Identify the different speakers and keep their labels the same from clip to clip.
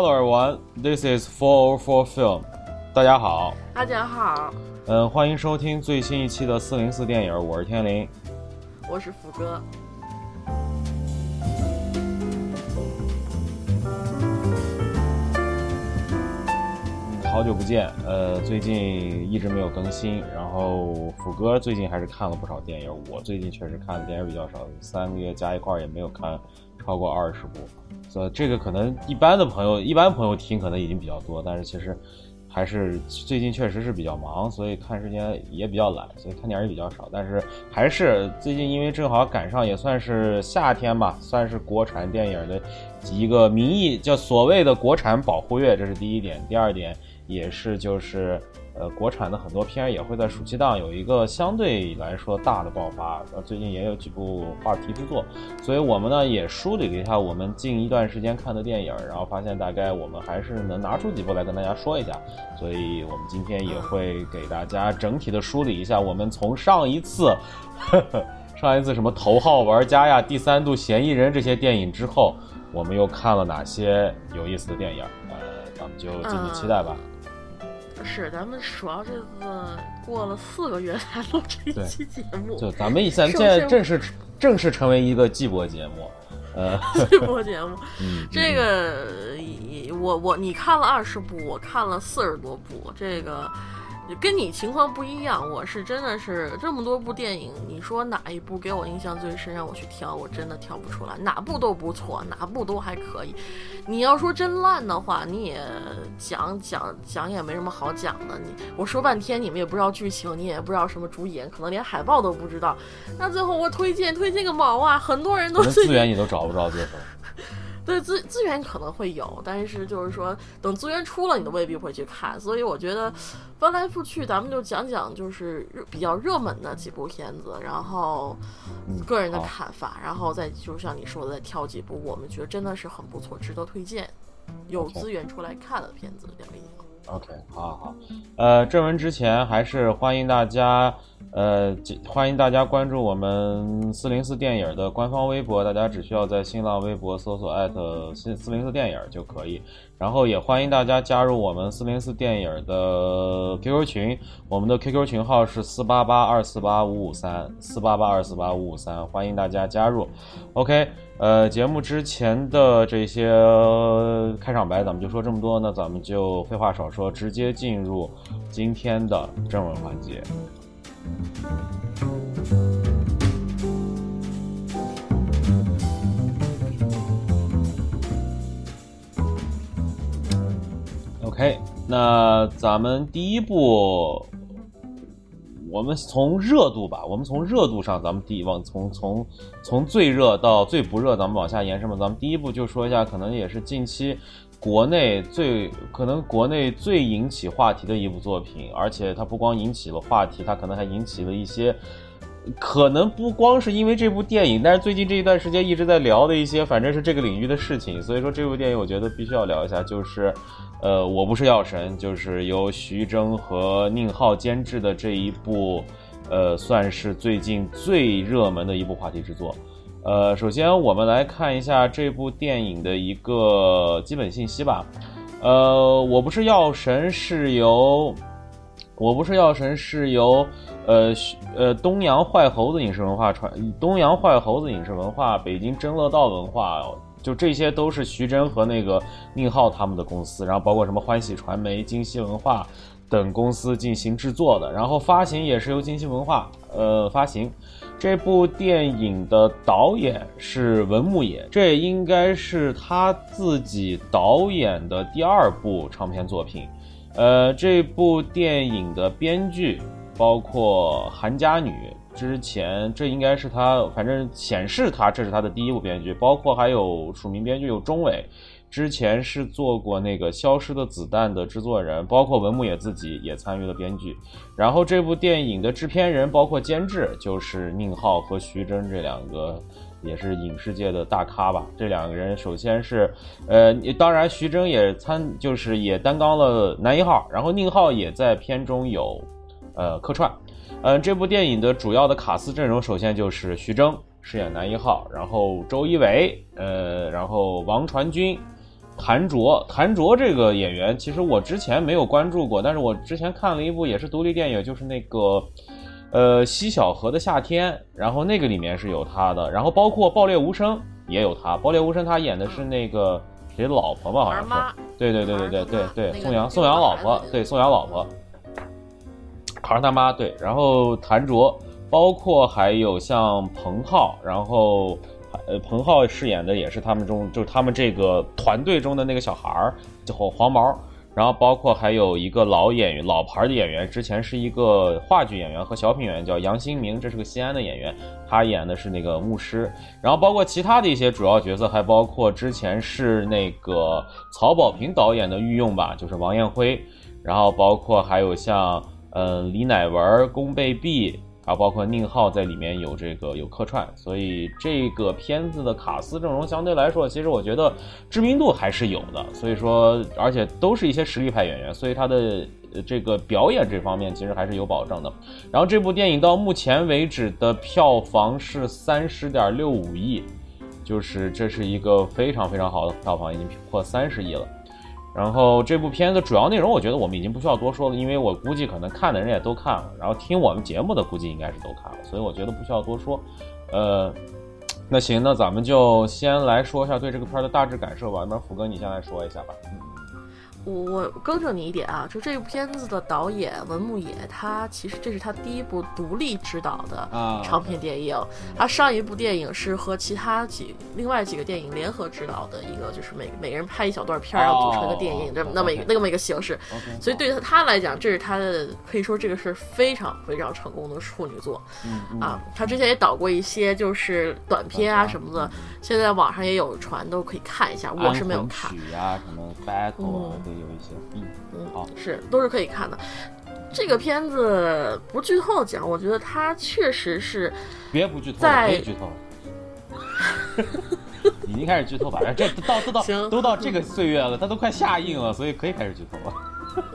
Speaker 1: Hello everyone, this is Four Four Film。大家好，
Speaker 2: 大家好，
Speaker 1: 嗯，欢迎收听最新一期的四零四电影，我是天林，
Speaker 2: 我是福哥。
Speaker 1: 好久不见，呃，最近一直没有更新，然后福哥最近还是看了不少电影，我最近确实看的电影比较少，三个月加一块也没有看超过二十部。所以这个可能一般的朋友，一般朋友听可能已经比较多，但是其实还是最近确实是比较忙，所以看时间也比较懒，所以看电影也比较少。但是还是最近因为正好赶上也算是夏天吧，算是国产电影的一个名义叫所谓的国产保护月，这是第一点。第二点也是就是。呃，国产的很多片也会在暑期档有一个相对来说大的爆发。呃，最近也有几部话题之作，所以我们呢也梳理了一下我们近一段时间看的电影，然后发现大概我们还是能拿出几部来跟大家说一下。所以我们今天也会给大家整体的梳理一下，我们从上一次，呵 呵上一次什么头号玩家呀、第三度嫌疑人这些电影之后，我们又看了哪些有意思的电影？呃，咱们就敬请期待吧。
Speaker 2: 是，咱们主要这次过了四个月才录这一期节目，
Speaker 1: 就咱们 现在正式正式成为一个季播节目，呃，
Speaker 2: 季播节目。这个我我你看了二十部，我看了四十多部，这个。跟你情况不一样，我是真的是这么多部电影，你说哪一部给我印象最深，让我去挑，我真的挑不出来，哪部都不错，哪部都还可以。你要说真烂的话，你也讲讲讲也没什么好讲的。你我说半天，你们也不知道剧情，你也不知道什么主演，可能连海报都不知道。那最后我推荐推荐个毛啊！很多人都
Speaker 1: 资源你都找不着最后。
Speaker 2: 对资资源可能会有，但是就是说等资源出了，你都未必会去看。所以我觉得翻来覆去，咱们就讲讲就是比较热门的几部片子，然后个人的看法，然后再就像你说的，再挑几部我们觉得真的是很不错、值得推荐、有资源出来看的片子两个
Speaker 1: OK，好好好。呃，正文之前还是欢迎大家。呃，欢迎大家关注我们四零四电影的官方微博，大家只需要在新浪微博搜索艾特四四零四电影就可以。然后也欢迎大家加入我们四零四电影的 QQ 群，我们的 QQ 群号是四八八二四八五五三四八八二四八五五三，欢迎大家加入。OK，呃，节目之前的这些开场白咱们就说这么多，那咱们就废话少说，直接进入今天的正文环节。OK，那咱们第一步，我们从热度吧，我们从热度上，咱们第一往从从从最热到最不热，咱们往下延伸吧。咱们第一步就说一下，可能也是近期。国内最可能国内最引起话题的一部作品，而且它不光引起了话题，它可能还引起了一些，可能不光是因为这部电影，但是最近这一段时间一直在聊的一些，反正是这个领域的事情。所以说这部电影，我觉得必须要聊一下，就是，呃，我不是药神，就是由徐峥和宁浩监制的这一部，呃，算是最近最热门的一部话题之作。呃，首先我们来看一下这部电影的一个基本信息吧。呃，我不是药神是由，我不是药神是由，呃呃东阳坏猴子影视文化传，东阳坏猴子影视文化，北京真乐道文化，就这些都是徐峥和那个宁浩他们的公司，然后包括什么欢喜传媒、金熙文化等公司进行制作的，然后发行也是由金星文化呃发行。这部电影的导演是文牧野，这应该是他自己导演的第二部长片作品。呃，这部电影的编剧包括韩家女，之前这应该是他，反正显示他这是他的第一部编剧，包括还有署名编剧有钟伟。之前是做过那个《消失的子弹》的制作人，包括文牧野自己也参与了编剧。然后这部电影的制片人包括监制，就是宁浩和徐峥这两个，也是影视界的大咖吧。这两个人首先是，呃，当然徐峥也参，就是也担纲了男一号，然后宁浩也在片中有，呃，客串。嗯，这部电影的主要的卡司阵容，首先就是徐峥饰演男一号，然后周一围，呃，然后王传君。谭卓，谭卓这个演员，其实我之前没有关注过，但是我之前看了一部也是独立电影，就是那个，呃，西小河的夏天，然后那个里面是有他的，然后包括爆裂无声也有他，爆裂无声他演的是那个谁老婆吧，好像是，对对对对对对对，宋阳宋阳老婆，对宋阳老婆，孩儿他妈对，然后谭卓，包括还有像彭浩，然后。呃，彭浩饰演的也是他们中，就是他们这个团队中的那个小孩儿，叫黄毛。然后包括还有一个老演员，老牌的演员，之前是一个话剧演员和小品演员，叫杨新明，这是个西安的演员，他演的是那个牧师。然后包括其他的一些主要角色，还包括之前是那个曹保平导演的御用吧，就是王艳辉。然后包括还有像嗯李乃文、龚贝碧。啊，包括宁浩在里面有这个有客串，所以这个片子的卡斯阵容相对来说，其实我觉得知名度还是有的。所以说，而且都是一些实力派演员，所以他的这个表演这方面其实还是有保证的。然后这部电影到目前为止的票房是三十点六五亿，就是这是一个非常非常好的票房，已经破三十亿了。然后这部片子主要内容，我觉得我们已经不需要多说了，因为我估计可能看的人也都看了，然后听我们节目的估计应该是都看了，所以我觉得不需要多说。呃，那行，那咱们就先来说一下对这个片的大致感受吧。那福哥你先来说一下吧。
Speaker 2: 我我更正你一点啊，就这部片子的导演文牧野，他其实这是他第一部独立执导的长片电影。他上一部电影是和其他几另外几个电影联合执导的一个，就是每每个人拍一小段片儿，然后组成一个电影，这那么一个那么一个形式。所以对他他来讲，这是他的可以说这个是非常非常成功的处女作啊。他之前也导过一些就是短片啊什么的，现在网上也有传，都可以看一下。我是没有看。
Speaker 1: 啊，什么 battle 有一些，嗯
Speaker 2: 嗯，
Speaker 1: 好，
Speaker 2: 是都是可以看的。这个片子不剧透讲，我觉得它确实是
Speaker 1: 别不剧透，别剧透，已经开始剧透吧？这到都到都到这个岁月了，它都快下映了，所以可以开始剧透了。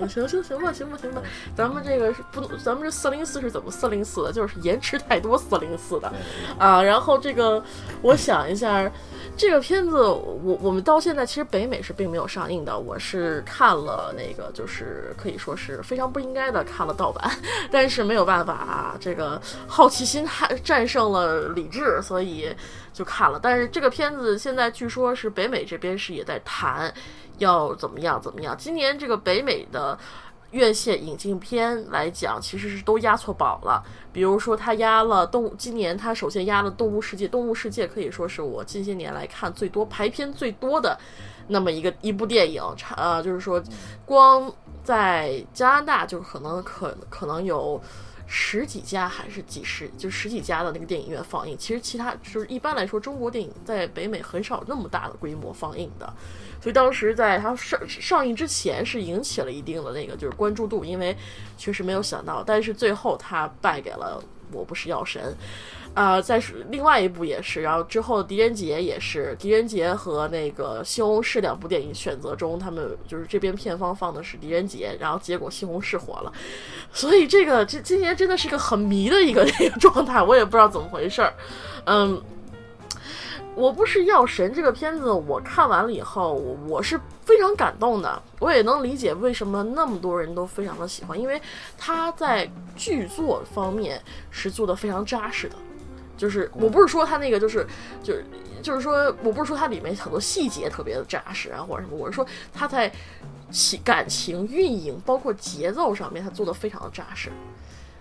Speaker 2: 行行行吧，行吧，行吧，咱们这个是不，咱们这四零四是怎么四零四的？就是延迟太多四零四的啊。然后这个，我想一下。这个片子，我我们到现在其实北美是并没有上映的。我是看了那个，就是可以说是非常不应该的看了盗版，但是没有办法啊，这个好奇心还战胜了理智，所以就看了。但是这个片子现在据说是北美这边是也在谈要怎么样怎么样。今年这个北美的。院线引进片来讲，其实是都压错宝了。比如说，他压了动物，今年他首先压了《动物世界》，《动物世界》可以说是我近些年来看最多排片最多的那么一个一部电影。呃，就是说，光在加拿大就可能可可能有十几家还是几十，就十几家的那个电影院放映。其实其他就是一般来说，中国电影在北美很少那么大的规模放映的。所以当时在它上上映之前是引起了一定的那个就是关注度，因为确实没有想到，但是最后它败给了我不是药神，啊，再是另外一部也是，然后之后狄仁杰也是，狄仁杰和那个西红柿两部电影选择中，他们就是这边片方放的是狄仁杰，然后结果西红柿火了，所以这个这今年真的是个很迷的一个 那个状态，我也不知道怎么回事儿，嗯。我不是药神这个片子，我看完了以后，我是非常感动的。我也能理解为什么那么多人都非常的喜欢，因为他在剧作方面是做的非常扎实的。就是我不是说他那个就是就是就是说我不是说它里面很多细节特别的扎实啊或者什么，我是说他在情感情运营包括节奏上面，他做的非常的扎实。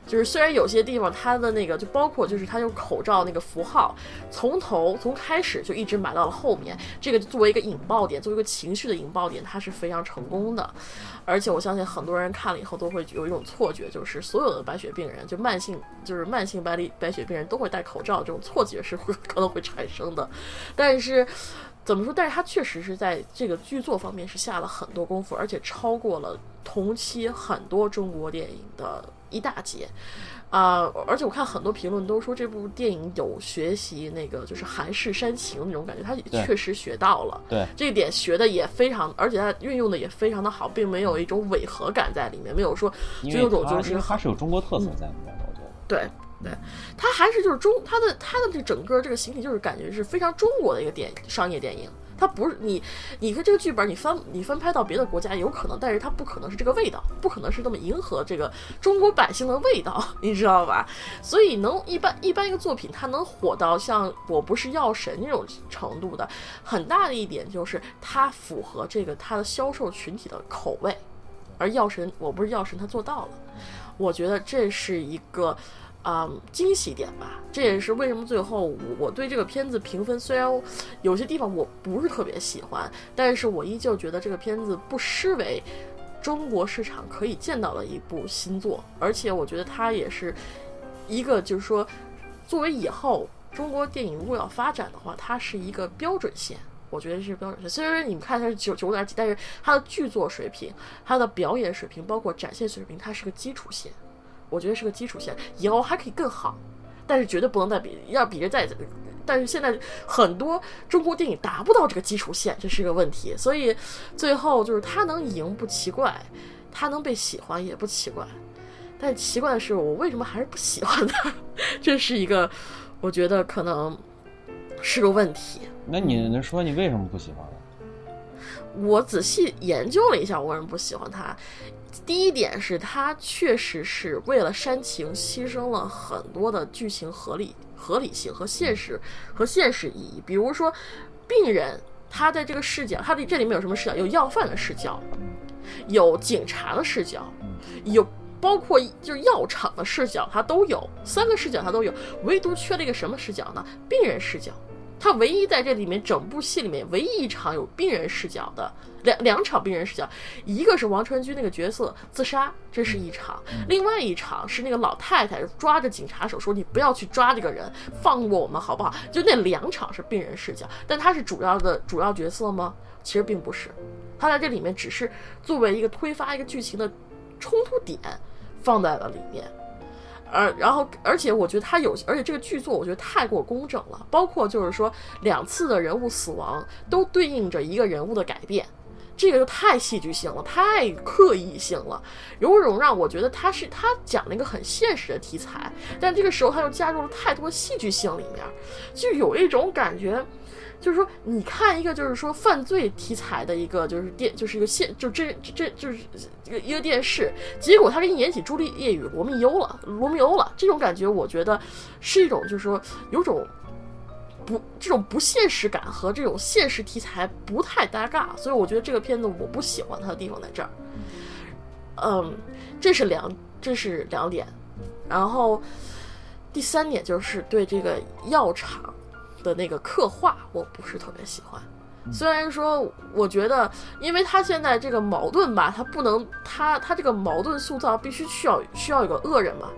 Speaker 2: 就是虽然有些地方它的那个就包括就是它用口罩那个符号，从头从开始就一直埋到了后面，这个作为一个引爆点，作为一个情绪的引爆点，它是非常成功的。而且我相信很多人看了以后都会有一种错觉，就是所有的白血病人就慢性就是慢性白里白血病人都会戴口罩，这种错觉是 会可能会产生的。但是怎么说？但是它确实是在这个剧作方面是下了很多功夫，而且超过了同期很多中国电影的。一大截，啊！而且我看很多评论都说这部电影有学习那个就是韩式煽情那种感觉，他确实学到了。
Speaker 1: 对，
Speaker 2: 这一点学的也非常，而且他运用的也非常的好，并没有一种违和感在里面，没有说就有种就是
Speaker 1: 它是有中国特色在里面的，我觉得。
Speaker 2: 对对，它还是就是中它的它的这整个这个形体就是感觉是非常中国的一个电商业电影。它不是你，你看这个剧本，你翻你翻拍到别的国家有可能，但是它不可能是这个味道，不可能是那么迎合这个中国百姓的味道，你知道吧？所以能一般一般一个作品它能火到像《我不是药神》那种程度的，很大的一点就是它符合这个它的销售群体的口味，而《药神》我不是药神，它做到了，我觉得这是一个。啊，惊喜点吧，这也是为什么最后我对这个片子评分，虽然有些地方我不是特别喜欢，但是我依旧觉得这个片子不失为中国市场可以见到的一部新作，而且我觉得它也是一个，就是说，作为以后中国电影如果要发展的话，它是一个标准线，我觉得是标准线。虽然你们看它是九九点几，但是它的剧作水平、它的表演水平，包括展现水平，它是个基础线。我觉得是个基础线，以后还可以更好，但是绝对不能再比，要比这再，但是现在很多中国电影达不到这个基础线，这是个问题。所以最后就是他能赢不奇怪，他能被喜欢也不奇怪，但奇怪的是我为什么还是不喜欢他，这是一个我觉得可能是个问题。
Speaker 1: 那你能说你为什么不喜欢？
Speaker 2: 我仔细研究了一下，我为什么不喜欢他。第一点是，他确实是为了煽情，牺牲了很多的剧情合理、合理性和现实和现实意义。比如说，病人他在这个视角，他的这里面有什么视角？有要饭的视角，有警察的视角，有包括就是药厂的视角，他都有三个视角，他都有。唯独缺了一个什么视角呢？病人视角。他唯一在这里面整部戏里面唯一一场有病人视角的两两场病人视角，一个是王传君那个角色自杀，这是一场；另外一场是那个老太太抓着警察手说：“你不要去抓这个人，放过我们好不好？”就那两场是病人视角，但他是主要的主要角色吗？其实并不是，他在这里面只是作为一个推发一个剧情的冲突点放在了里面。而，然后，而且我觉得他有，而且这个剧作我觉得太过工整了，包括就是说两次的人物死亡都对应着一个人物的改变，这个就太戏剧性了，太刻意性了，有种让我觉得他是他讲了一个很现实的题材，但这个时候他又加入了太多戏剧性里面，就有一种感觉。就是说，你看一个就是说犯罪题材的一个就是电，就是一个现就这这就是一个一个电视，结果他给你演起朱丽叶与罗密欧了，罗密欧了，这种感觉我觉得是一种就是说有种不这种不现实感和这种现实题材不太搭嘎，所以我觉得这个片子我不喜欢它的地方在这儿。嗯，这是两这是两点，然后第三点就是对这个药厂。的那个刻画我不是特别喜欢，虽然说我觉得，因为他现在这个矛盾吧，他不能，他他这个矛盾塑造必须需要需要有个恶人嘛，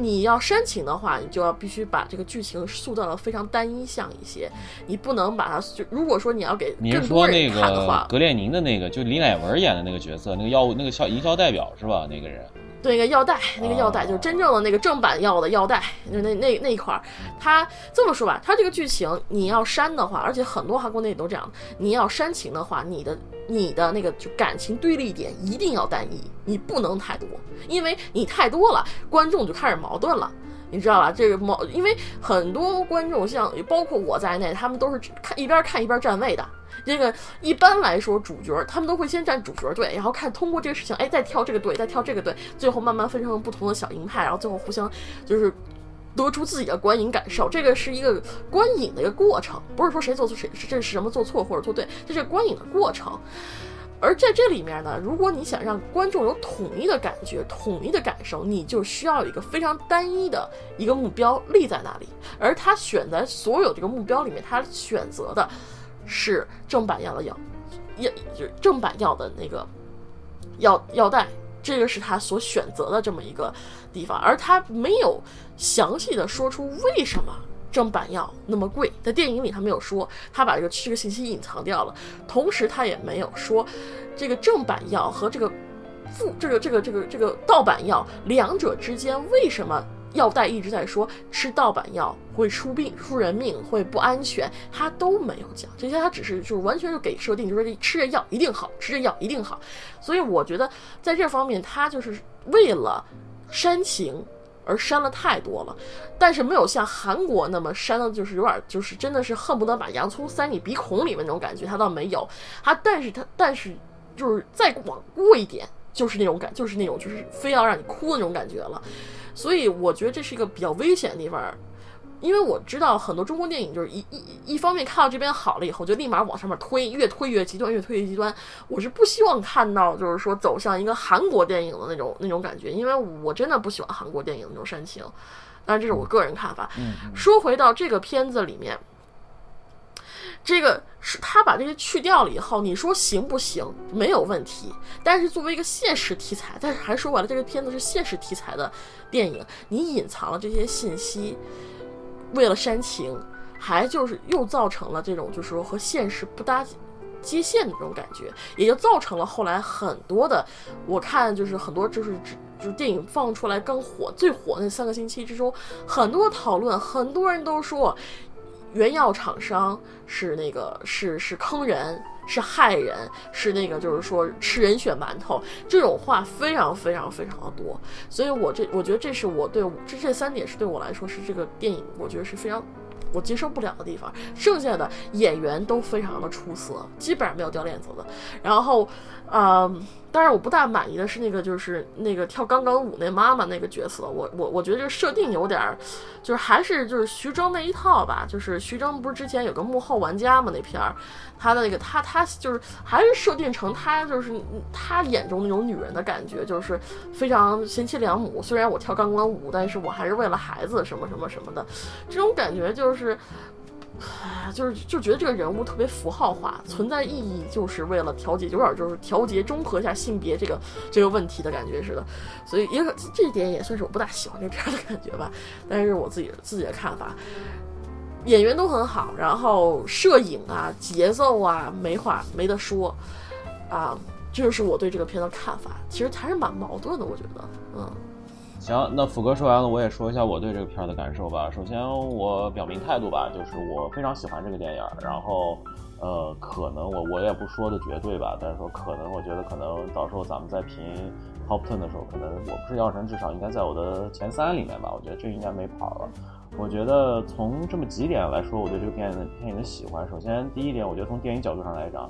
Speaker 2: 你要煽情的话，你就要必须把这个剧情塑造的非常单一向一些，你不能把它就如果说你要给更多人看的话，
Speaker 1: 格列宁的那个就李乃文演的那个角色，那个药物那个销营销代表是吧？那个人。
Speaker 2: 对，那个药袋，那个药袋就是真正的那个正版药的药袋，就那那那一块儿。他这么说吧，他这个剧情你要删的话，而且很多韩国电影都这样，你要煽情的话，你的你的那个就感情对立点一定要单一，你不能太多，因为你太多了，观众就开始矛盾了，你知道吧？这个矛，因为很多观众像包括我在内，他们都是看一边看一边站位的。这个一般来说，主角他们都会先站主角队，然后看通过这个事情，哎，再跳这个队，再跳这个队，最后慢慢分成不同的小营派，然后最后互相就是得出自己的观影感受。这个是一个观影的一个过程，不是说谁做错谁这是什么做错或者做对，这是观影的过程。而在这里面呢，如果你想让观众有统一的感觉、统一的感受，你就需要有一个非常单一的一个目标立在那里。而他选择所有这个目标里面，他选择的。是正版药的药，药就是正版药的那个药药袋，这个是他所选择的这么一个地方，而他没有详细的说出为什么正版药那么贵，在电影里他没有说，他把这个这个信息隐藏掉了，同时他也没有说这个正版药和这个副这个这个这个这个盗版药两者之间为什么。药袋一直在说吃盗版药会出病、出人命，会不安全，他都没有讲这些，他只是就是完全是给设定，就是吃这药一定好吃，这药一定好。所以我觉得在这方面，他就是为了煽情，而删了太多了，但是没有像韩国那么删的，就是有点就是真的是恨不得把洋葱塞你鼻孔里面那种感觉，他倒没有，他但是他但是就是再往过一点，就是那种感，就是那种就是非要让你哭的那种感觉了，所以我觉得这是一个比较危险的地方。因为我知道很多中国电影就是一一一方面看到这边好了以后，就立马往上面推，越推越极端，越推越极端。我是不希望看到就是说走向一个韩国电影的那种那种感觉，因为我真的不喜欢韩国电影那种煽情。当然这是我个人看法。说回到这个片子里面，这个是他把这些去掉了以后，你说行不行？没有问题。但是作为一个现实题材，但是还说完了，这个片子是现实题材的电影，你隐藏了这些信息。为了煽情，还就是又造成了这种就是说和现实不搭接线的这种感觉，也就造成了后来很多的，我看就是很多就是就是电影放出来刚火最火那三个星期之中，很多讨论，很多人都说原药厂商是那个是是坑人，是害人，是那个就是说吃人血馒头这种话非常非常非常的多，所以我这我觉得这是我对这这三点是对我来说是这个电影我觉得是非常。我接受不了的地方，剩下的演员都非常的出色，基本上没有掉链子的。然后，嗯，当然我不大满意的是那个，就是那个跳钢管舞那妈妈那个角色，我我我觉得这个设定有点儿，就是还是就是徐峥那一套吧。就是徐峥不是之前有个幕后玩家嘛那片儿，他的那个他他就是还是设定成他就是他眼中那种女人的感觉，就是非常贤妻良母。虽然我跳钢管舞，但是我还是为了孩子什么什么什么的，这种感觉就是。哎，就是就觉得这个人物特别符号化，存在意义就是为了调节，有点就是调节中和一下性别这个这个问题的感觉似的，所以也这一点也算是我不大喜欢这片的感觉吧。但是我自己自己的看法，演员都很好，然后摄影啊、节奏啊，没话没得说啊，这就是我对这个片的看法。其实还是蛮矛盾的，我觉得，嗯。
Speaker 1: 行，那福哥说完了，我也说一下我对这个片儿的感受吧。首先，我表明态度吧，就是我非常喜欢这个电影。然后，呃，可能我我也不说的绝对吧，但是说可能，我觉得可能到时候咱们在评 top ten 的时候，可能我不是药神，至少应该在我的前三里面吧。我觉得这应该没跑了。我觉得从这么几点来说，我对这个电影的电影的喜欢，首先第一点，我觉得从电影角度上来讲，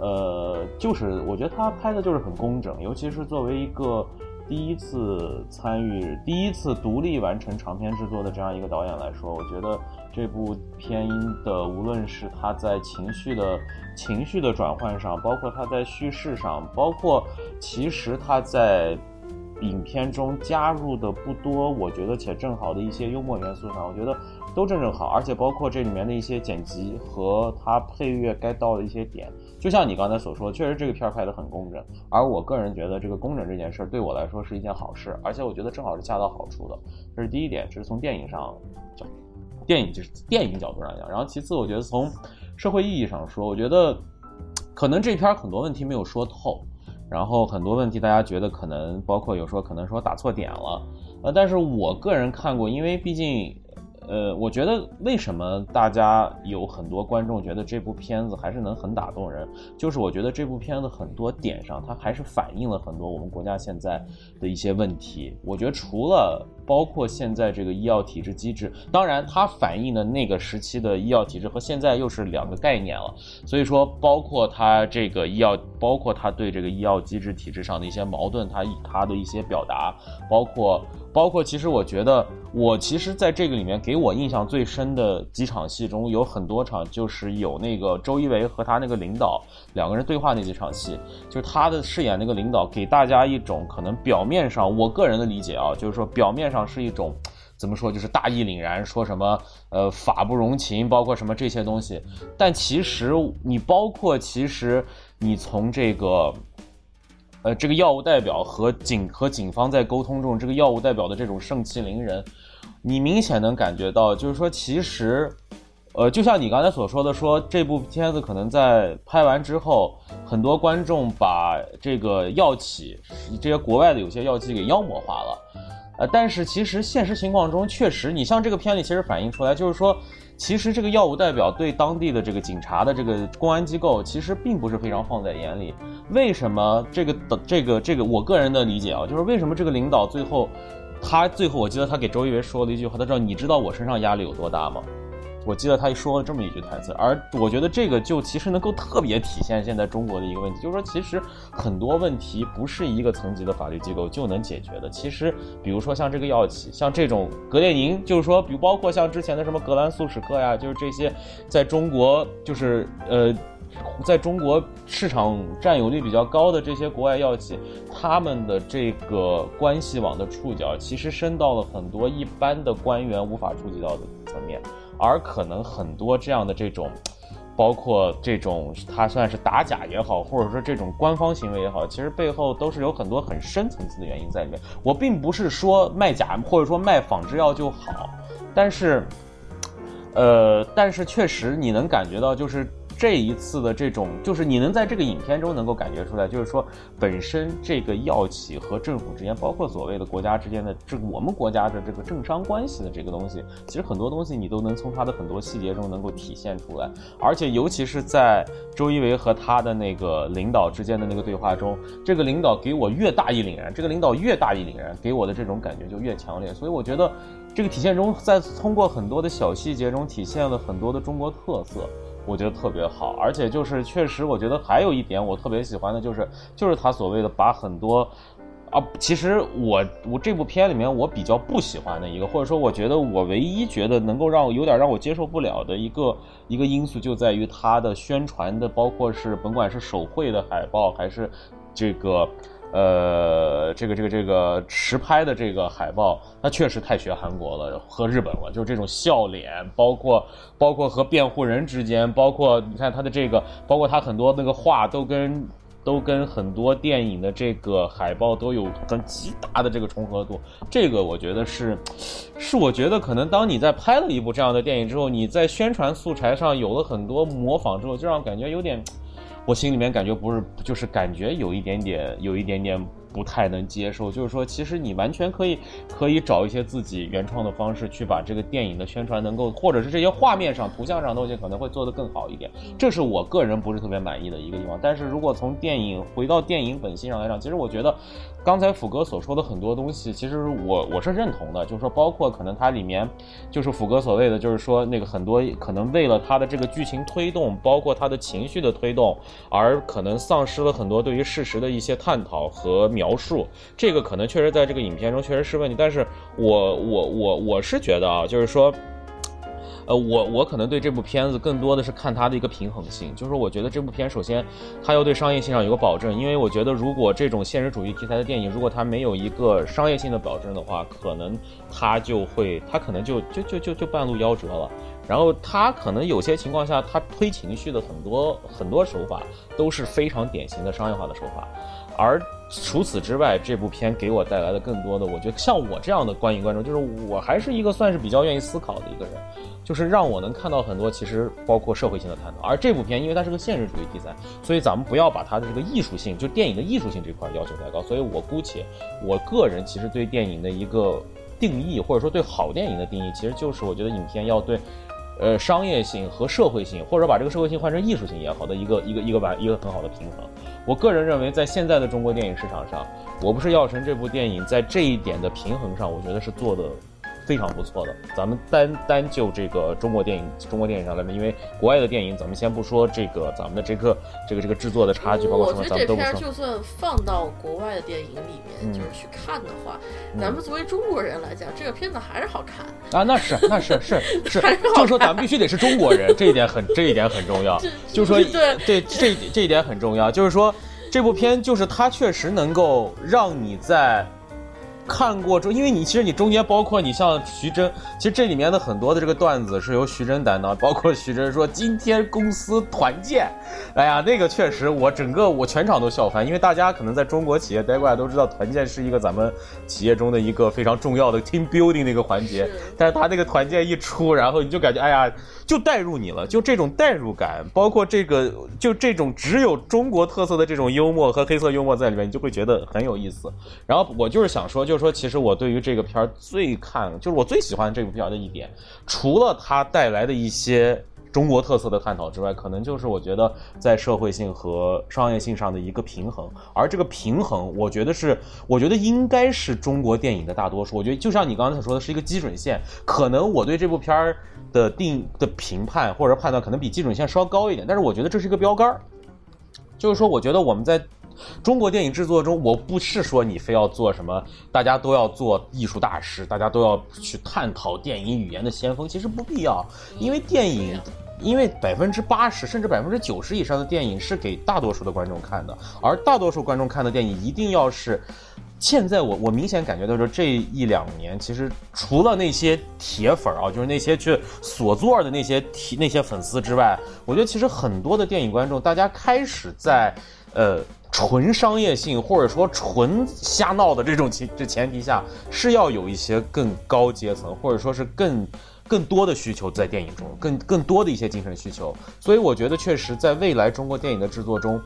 Speaker 1: 呃，就是我觉得他拍的就是很工整，尤其是作为一个。第一次参与、第一次独立完成长片制作的这样一个导演来说，我觉得这部片的无论是他在情绪的情绪的转换上，包括他在叙事上，包括其实他在影片中加入的不多，我觉得且正好的一些幽默元素上，我觉得都正正好，而且包括这里面的一些剪辑和他配乐该到的一些点。就像你刚才所说，确实这个片儿拍得很工整，而我个人觉得这个工整这件事儿对我来说是一件好事，而且我觉得正好是恰到好处的，这是第一点，这是从电影上角，电影就是电影角度上讲。然后其次，我觉得从社会意义上说，我觉得可能这片儿很多问题没有说透，然后很多问题大家觉得可能包括有说可能说打错点了，呃，但是我个人看过，因为毕竟。呃，我觉得为什么大家有很多观众觉得这部片子还是能很打动人，就是我觉得这部片子很多点上，它还是反映了很多我们国家现在的一些问题。我觉得除了包括现在这个医药体制机制，当然它反映的那个时期的医药体制和现在又是两个概念了。所以说，包括它这个医药，包括它对这个医药机制体制上的一些矛盾，它它的一些表达，包括。包括，其实我觉得，我其实在这个里面给我印象最深的几场戏中，有很多场就是有那个周一围和他那个领导两个人对话那几场戏，就是他的饰演那个领导给大家一种可能表面上，我个人的理解啊，就是说表面上是一种怎么说，就是大义凛然，说什么呃法不容情，包括什么这些东西，但其实你包括其实你从这个。呃，这个药物代表和警和警方在沟通中，这个药物代表的这种盛气凌人，你明显能感觉到，就是说，其实，呃，就像你刚才所说的，说这部片子可能在拍完之后，很多观众把这个药企这些国外的有些药剂给妖魔化了，呃，但是其实现实情况中，确实，你像这个片里其实反映出来，就是说。其实这个药物代表对当地的这个警察的这个公安机构，其实并不是非常放在眼里。为什么这个的这个这个我个人的理解啊，就是为什么这个领导最后他最后我记得他给周一围说了一句话，他说：“你知道我身上压力有多大吗？”我记得他说了这么一句台词，而我觉得这个就其实能够特别体现现在中国的一个问题，就是说其实很多问题不是一个层级的法律机构就能解决的。其实，比如说像这个药企，像这种格列宁，就是说，比如包括像之前的什么格兰素史克呀，就是这些在中国就是呃，在中国市场占有率比较高的这些国外药企，他们的这个关系网的触角其实伸到了很多一般的官员无法触及到的层面。而可能很多这样的这种，包括这种它算是打假也好，或者说这种官方行为也好，其实背后都是有很多很深层次的原因在里面。我并不是说卖假或者说卖仿制药就好，但是，呃，但是确实你能感觉到就是。这一次的这种，就是你能在这个影片中能够感觉出来，就是说，本身这个药企和政府之间，包括所谓的国家之间的这我们国家的这个政商关系的这个东西，其实很多东西你都能从它的很多细节中能够体现出来。而且，尤其是在周一围和他的那个领导之间的那个对话中，这个领导给我越大义凛然，这个领导越大义凛然，给我的这种感觉就越强烈。所以，我觉得这个体现中，在通过很多的小细节中体现了很多的中国特色。我觉得特别好，而且就是确实，我觉得还有一点我特别喜欢的就是，就是他所谓的把很多，啊，其实我我这部片里面我比较不喜欢的一个，或者说我觉得我唯一觉得能够让我有点让我接受不了的一个一个因素，就在于它的宣传的，包括是甭管是手绘的海报还是这个。呃，这个这个这个实拍的这个海报，它确实太学韩国了和日本了，就这种笑脸，包括包括和辩护人之间，包括你看他的这个，包括他很多那个画都跟都跟很多电影的这个海报都有很极大的这个重合度，这个我觉得是，是我觉得可能当你在拍了一部这样的电影之后，你在宣传素材上有了很多模仿之后，就让感觉有点。我心里面感觉不是，就是感觉有一点点，有一点点。不太能接受，就是说，其实你完全可以可以找一些自己原创的方式去把这个电影的宣传能够，或者是这些画面上、图像上的东西可能会做得更好一点。这是我个人不是特别满意的一个地方。但是如果从电影回到电影本性上来讲，其实我觉得刚才福哥所说的很多东西，其实我我是认同的。就是说，包括可能它里面就是福哥所谓的，就是说那个很多可能为了他的这个剧情推动，包括他的情绪的推动，而可能丧失了很多对于事实的一些探讨和。描述这个可能确实在这个影片中确实是问题，但是我我我我是觉得啊，就是说，呃，我我可能对这部片子更多的是看它的一个平衡性，就是我觉得这部片首先它要对商业性上有个保证，因为我觉得如果这种现实主义题材的电影，如果它没有一个商业性的保证的话，可能它就会它可能就就就就就半路夭折了。然后它可能有些情况下，它推情绪的很多很多手法都是非常典型的商业化的手法。而除此之外，这部片给我带来的更多的，我觉得像我这样的观影观众，就是我还是一个算是比较愿意思考的一个人，就是让我能看到很多其实包括社会性的探讨。而这部片因为它是个现实主义题材，所以咱们不要把它的这个艺术性，就电影的艺术性这块要求太高。所以我姑且，我个人其实对电影的一个定义，或者说对好电影的定义，其实就是我觉得影片要对。呃，商业性和社会性，或者把这个社会性换成艺术性也好的一个一个一个完一个很好的平衡。我个人认为，在现在的中国电影市场上，《我不是药神》这部电影在这一点的平衡上，我觉得是做的。非常不错的，咱们单单就这个中国电影，中国电影上来说，因为国外的电影，咱们先不说这个咱们的这个这个这个制作的差距，包括什么，咱们都不说。
Speaker 2: 就算放到国外的电影里面，就是去看的话，咱们作为中国人来讲，这个片子还是好看
Speaker 1: 啊。那是，那是，是 是，就说咱们必须得是中国人，这一点很，这一点很重要。就说对对，这这一点很重要，就是说这部片就是它确实能够让你在。看过之后，因为你其实你中间包括你像徐峥，其实这里面的很多的这个段子是由徐峥担当，包括徐峥说今天公司团建，哎呀，那个确实我整个我全场都笑翻，因为大家可能在中国企业待过来都知道团建是一个咱们企业中的一个非常重要的 team building 的一个环节，但是他那个团建一出，然后你就感觉哎呀。就带入你了，就这种代入感，包括这个，就这种只有中国特色的这种幽默和黑色幽默在里面，你就会觉得很有意思。然后我就是想说，就是说，其实我对于这个片儿最看，就是我最喜欢这部片儿的一点，除了它带来的一些中国特色的探讨之外，可能就是我觉得在社会性和商业性上的一个平衡。而这个平衡，我觉得是，我觉得应该是中国电影的大多数。我觉得就像你刚才说的，是一个基准线。可能我对这部片儿的定的评判或者判断，可能比基准线稍高一点，但是我觉得这是一个标杆儿。就是说，我觉得我们在。中国电影制作中，我不是说你非要做什么，大家都要做艺术大师，大家都要去探讨电影语言的先锋，其实不必要，因为电影，因为百分之八十甚至百分之九十以上的电影是给大多数的观众看的，而大多数观众看的电影一定要是，现在我我明显感觉到说这一两年，其实除了那些铁粉啊，就是那些去锁座的那些提那些粉丝之外，我觉得其实很多的电影观众，大家开始在，呃。纯商业性或者说纯瞎闹的这种情这前提下，是要有一些更高阶层或者说是更更多的需求在电影中，更更多的一些精神需求。所以我觉得，确实在未来中国电影的制作中。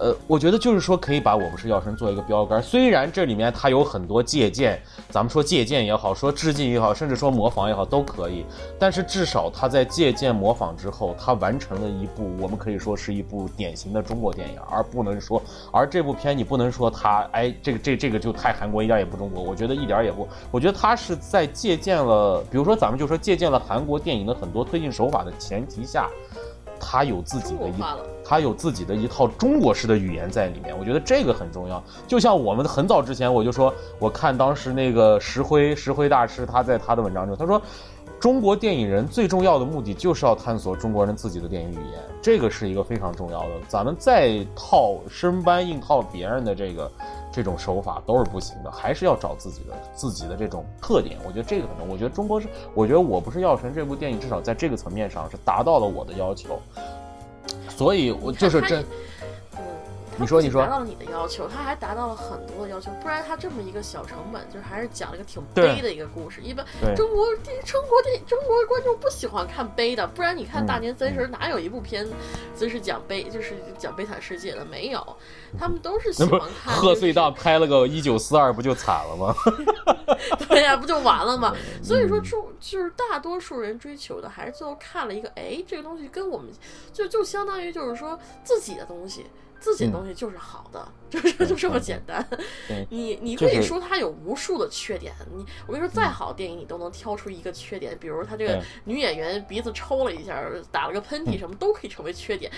Speaker 1: 呃，我觉得就是说，可以把我不是药神做一个标杆。虽然这里面它有很多借鉴，咱们说借鉴也好，说致敬也好，甚至说模仿也好，都可以。但是至少它在借鉴模仿之后，它完成了一部我们可以说是一部典型的中国电影，而不能说，而这部片你不能说它，哎，这个这这个就太韩国，一点也不中国。我觉得一点也不，我觉得它是在借鉴了，比如说咱们就说借鉴了韩国电影的很多推进手法的前提下。他有自己的一，他有自己的一套中国式的语言在里面，我觉得这个很重要。就像我们很早之前我就说，我看当时那个石灰石灰大师他在他的文章中，他说，中国电影人最重要的目的就是要探索中国人自己的电影语言，这个是一个非常重要的。咱们再套生搬硬套别人的这个。这种手法都是不行的，还是要找自己的自己的这种特点。我觉得这个可能，我觉得中国是，我觉得我不是药神这部电影，至少在这个层面上是达到了我的要求，所以我就是真。你说，你说，
Speaker 2: 达到了你的要求，他还达到了很多的要求，不然他这么一个小成本，就是还是讲了一个挺悲的一个故事。一般中国电中国电中国观众不喜欢看悲的，不然你看大年三十哪有一部片子是讲悲，就是讲悲惨世界的？没有，他们都是喜欢看。
Speaker 1: 贺岁档拍了个一九四二，不就惨了吗？
Speaker 2: 对呀，不就完了吗？所以说，中就是大多数人追求的，还是最后看了一个，哎，这个东西跟我们就就相当于就是说自己的东西。自己的东西就是好的，就是就这么简单。你你可以说它有无数的缺点，你我跟你说，再好的电影你都能挑出一个缺点，比如他这个女演员鼻子抽了一下，打了个喷嚏，什么都可以成为缺点。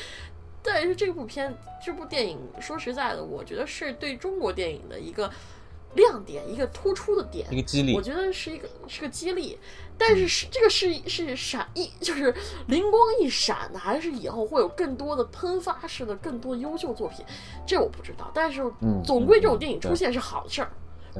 Speaker 2: 但是这部片这部电影说实在的，我觉得是对中国电影的一个亮点，一个突出的点，
Speaker 1: 一个激励。
Speaker 2: 我觉得是一个是个激励。但是是这个是是闪一，就是灵光一闪的，还是以后会有更多的喷发式的更多优秀作品，这我不知道。但是总归这种电影出现是好事儿，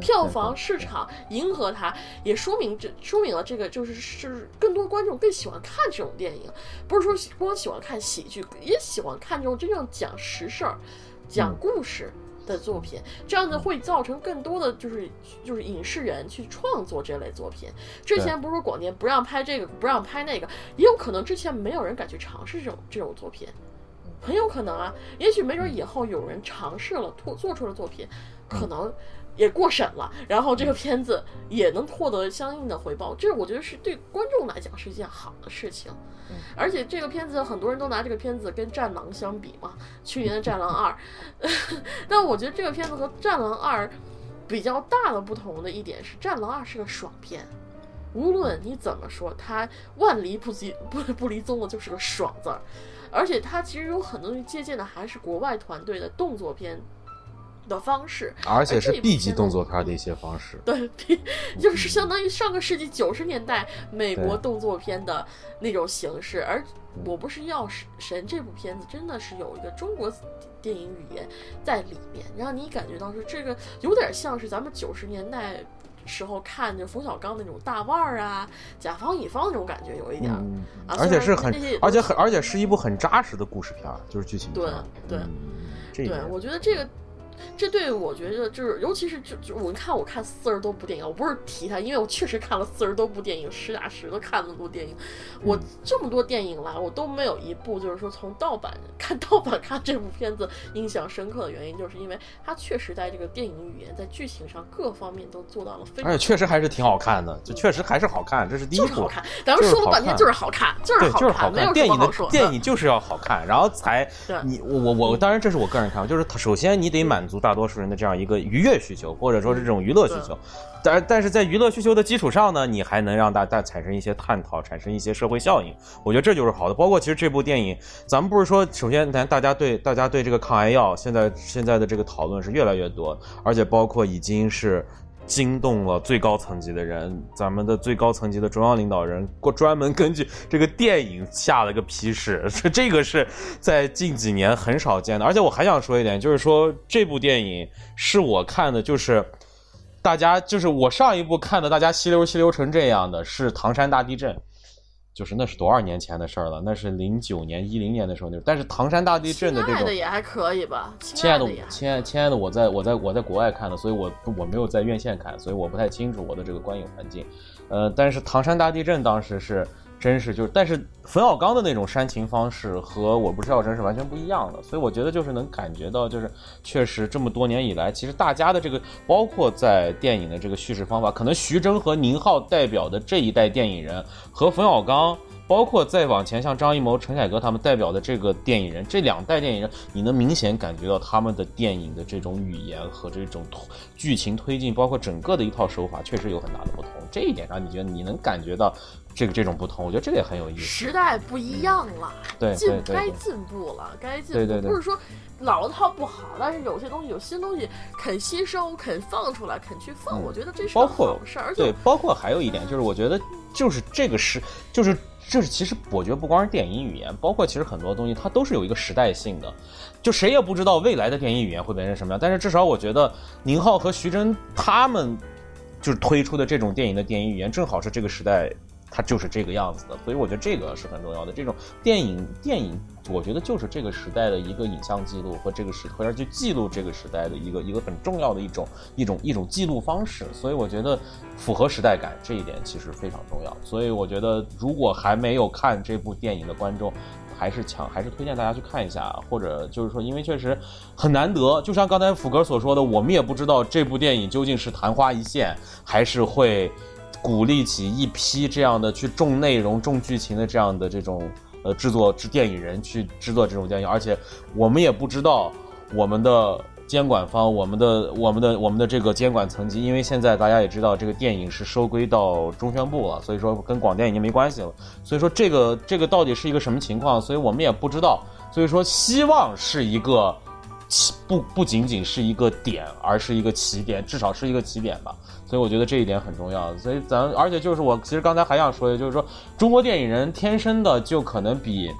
Speaker 2: 票房市场迎合它，也说明这说明了这个就是是更多观众更喜欢看这种电影，不是说光喜欢看喜剧，也喜欢看这种真正讲实事儿、讲故事。的作品，这样子会造成更多的就是就是影视人去创作这类作品。之前不是说广电不让拍这个，不让拍那个，也有可能之前没有人敢去尝试这种这种作品，很有可能啊。也许没准以后有人尝试了，做做出了作品，可能。也过审了，然后这个片子也能获得相应的回报，这我觉得是对观众来讲是一件好的事情。而且这个片子很多人都拿这个片子跟《战狼》相比嘛，去年的《战狼二》，但我觉得这个片子和《战狼二》比较大的不同的一点是，《战狼二》是个爽片，无论你怎么说，它万离不及不不离宗的就是个爽字儿，而且它其实有很多东西借鉴的还是国外团队的动作片。的方式，
Speaker 1: 而且是 B 级动作片的一些方式，
Speaker 2: 对，B 就是相当于上个世纪九十年代美国动作片的那种形式。而我不是药神这部片子真的是有一个中国电影语言在里面，让你感觉到说这个有点像是咱们九十年代时候看着冯小刚那种大腕儿啊、甲方乙方那种感觉有一点，
Speaker 1: 而且是很，而且很，而且是一部很扎实的故事片，就是剧情
Speaker 2: 对对对，我觉得这个。这对我觉得就是，尤其是就就我看我看四十多部电影，我不是提它，因为我确实看了四十多部电影，实打实的看那么多电影。我这么多电影来，我都没有一部就是说从盗版看盗版看这部片子印象深刻的原因，就是因为它确实在这个电影语言、在剧情上各方面都做到了非常，
Speaker 3: 而且确实还是挺好看的，就确实还是好看，这是第一部。
Speaker 2: 就是好看，咱们说了半天就是好看，就是好
Speaker 3: 看，
Speaker 2: 没有
Speaker 3: 电影的
Speaker 2: 说。
Speaker 3: 电影就是要好看，然后才你我我我，当然这是我个人看法，就是首先你得满足大多数人的这样一个愉悦需求，或者说是这种娱乐需求。但但是在娱乐需求的基础上呢，你还能让大家产生一些探讨，产生一些社会效应。我觉得这就是好的。包括其实这部电影，咱们不是说，首先咱大家对大家对这个抗癌药现在现在的这个讨论是越来越多，而且包括已经是惊动了最高层级的人，咱们的最高层级的中央领导人过专门根据这个电影下了个批示，这 这个是在近几年很少见的。而且我还想说一点，就是说这部电影是我看的，就是。大家就是我上一部看的，大家吸溜吸溜成这样的是唐山大地震，就是那是多少年前的事儿了？那是零九年、一零年的时候那。但是唐山大地震的这种，亲爱
Speaker 2: 的也还可以吧？
Speaker 1: 亲爱的，亲爱亲爱的，我在我在我在国外看的，所以我我没有在院线看，所以我不太清楚我的这个观影环境。呃，但是唐山大地震当时是。真是就是，但是冯小刚的那种煽情方式和我不是药神是完全不一样的，所以我觉得就是能感觉到，就是确实这么多年以来，其实大家的这个，包括在电影的这个叙事方法，可能徐峥和宁浩代表的这一代电影人和冯小刚。包括再往前，像张艺谋、陈凯歌他们代表的这个电影人，这两代电影人，你能明显感觉到他们的电影的这种语言和这种剧情推进，包括整个的一套手法，确实有很大的不同。这一点上，你觉得你能感觉到这个这种不同？我觉得这个也很有意思。
Speaker 2: 时代不一样了，
Speaker 1: 对，
Speaker 2: 进该进步了，该进
Speaker 1: 步。
Speaker 2: 不是说老套不好，但是有些东西有新东西肯吸收、肯放出来、肯去放，我觉得这是包括事儿。
Speaker 1: 对，包括还有一点就是，我觉得就是这个是就是。就是其实我觉得不光是电影语言，包括其实很多东西它都是有一个时代性的，就谁也不知道未来的电影语言会变成什么样。但是至少我觉得宁浩和徐峥他们就是推出的这种电影的电影语言，正好是这个时代。它就是这个样子的，所以我觉得这个是很重要的。这种电影，电影，我觉得就是这个时代的一个影像记录和这个时，或者去记录这个时代的一个一个很重要的一种一种一种记录方式。所以我觉得符合时代感这一点其实非常重要。所以我觉得如果还没有看这部电影的观众，还是强还是推荐大家去看一下，或者就是说，因为确实很难得。就像刚才福哥所说的，我们也不知道这部电影究竟是昙花一现，还是会。鼓励起一批这样的去重内容、重剧情的这样的这种呃制作制电影人去制作这种电影，而且我们也不知道我们的监管方、我们的我们的我们的这个监管层级，因为现在大家也知道这个电影是收归到中宣部了，所以说跟广电已经没关系了。所以说这个这个到底是一个什么情况，所以我们也不知道。所以说希望是一个起不不仅仅是一个点，而是一个起点，至少是一个起点吧。所以我觉得这一点很重要，所以咱而且就是我其实刚才还想说的，就是说中国电影人天生的就可能比，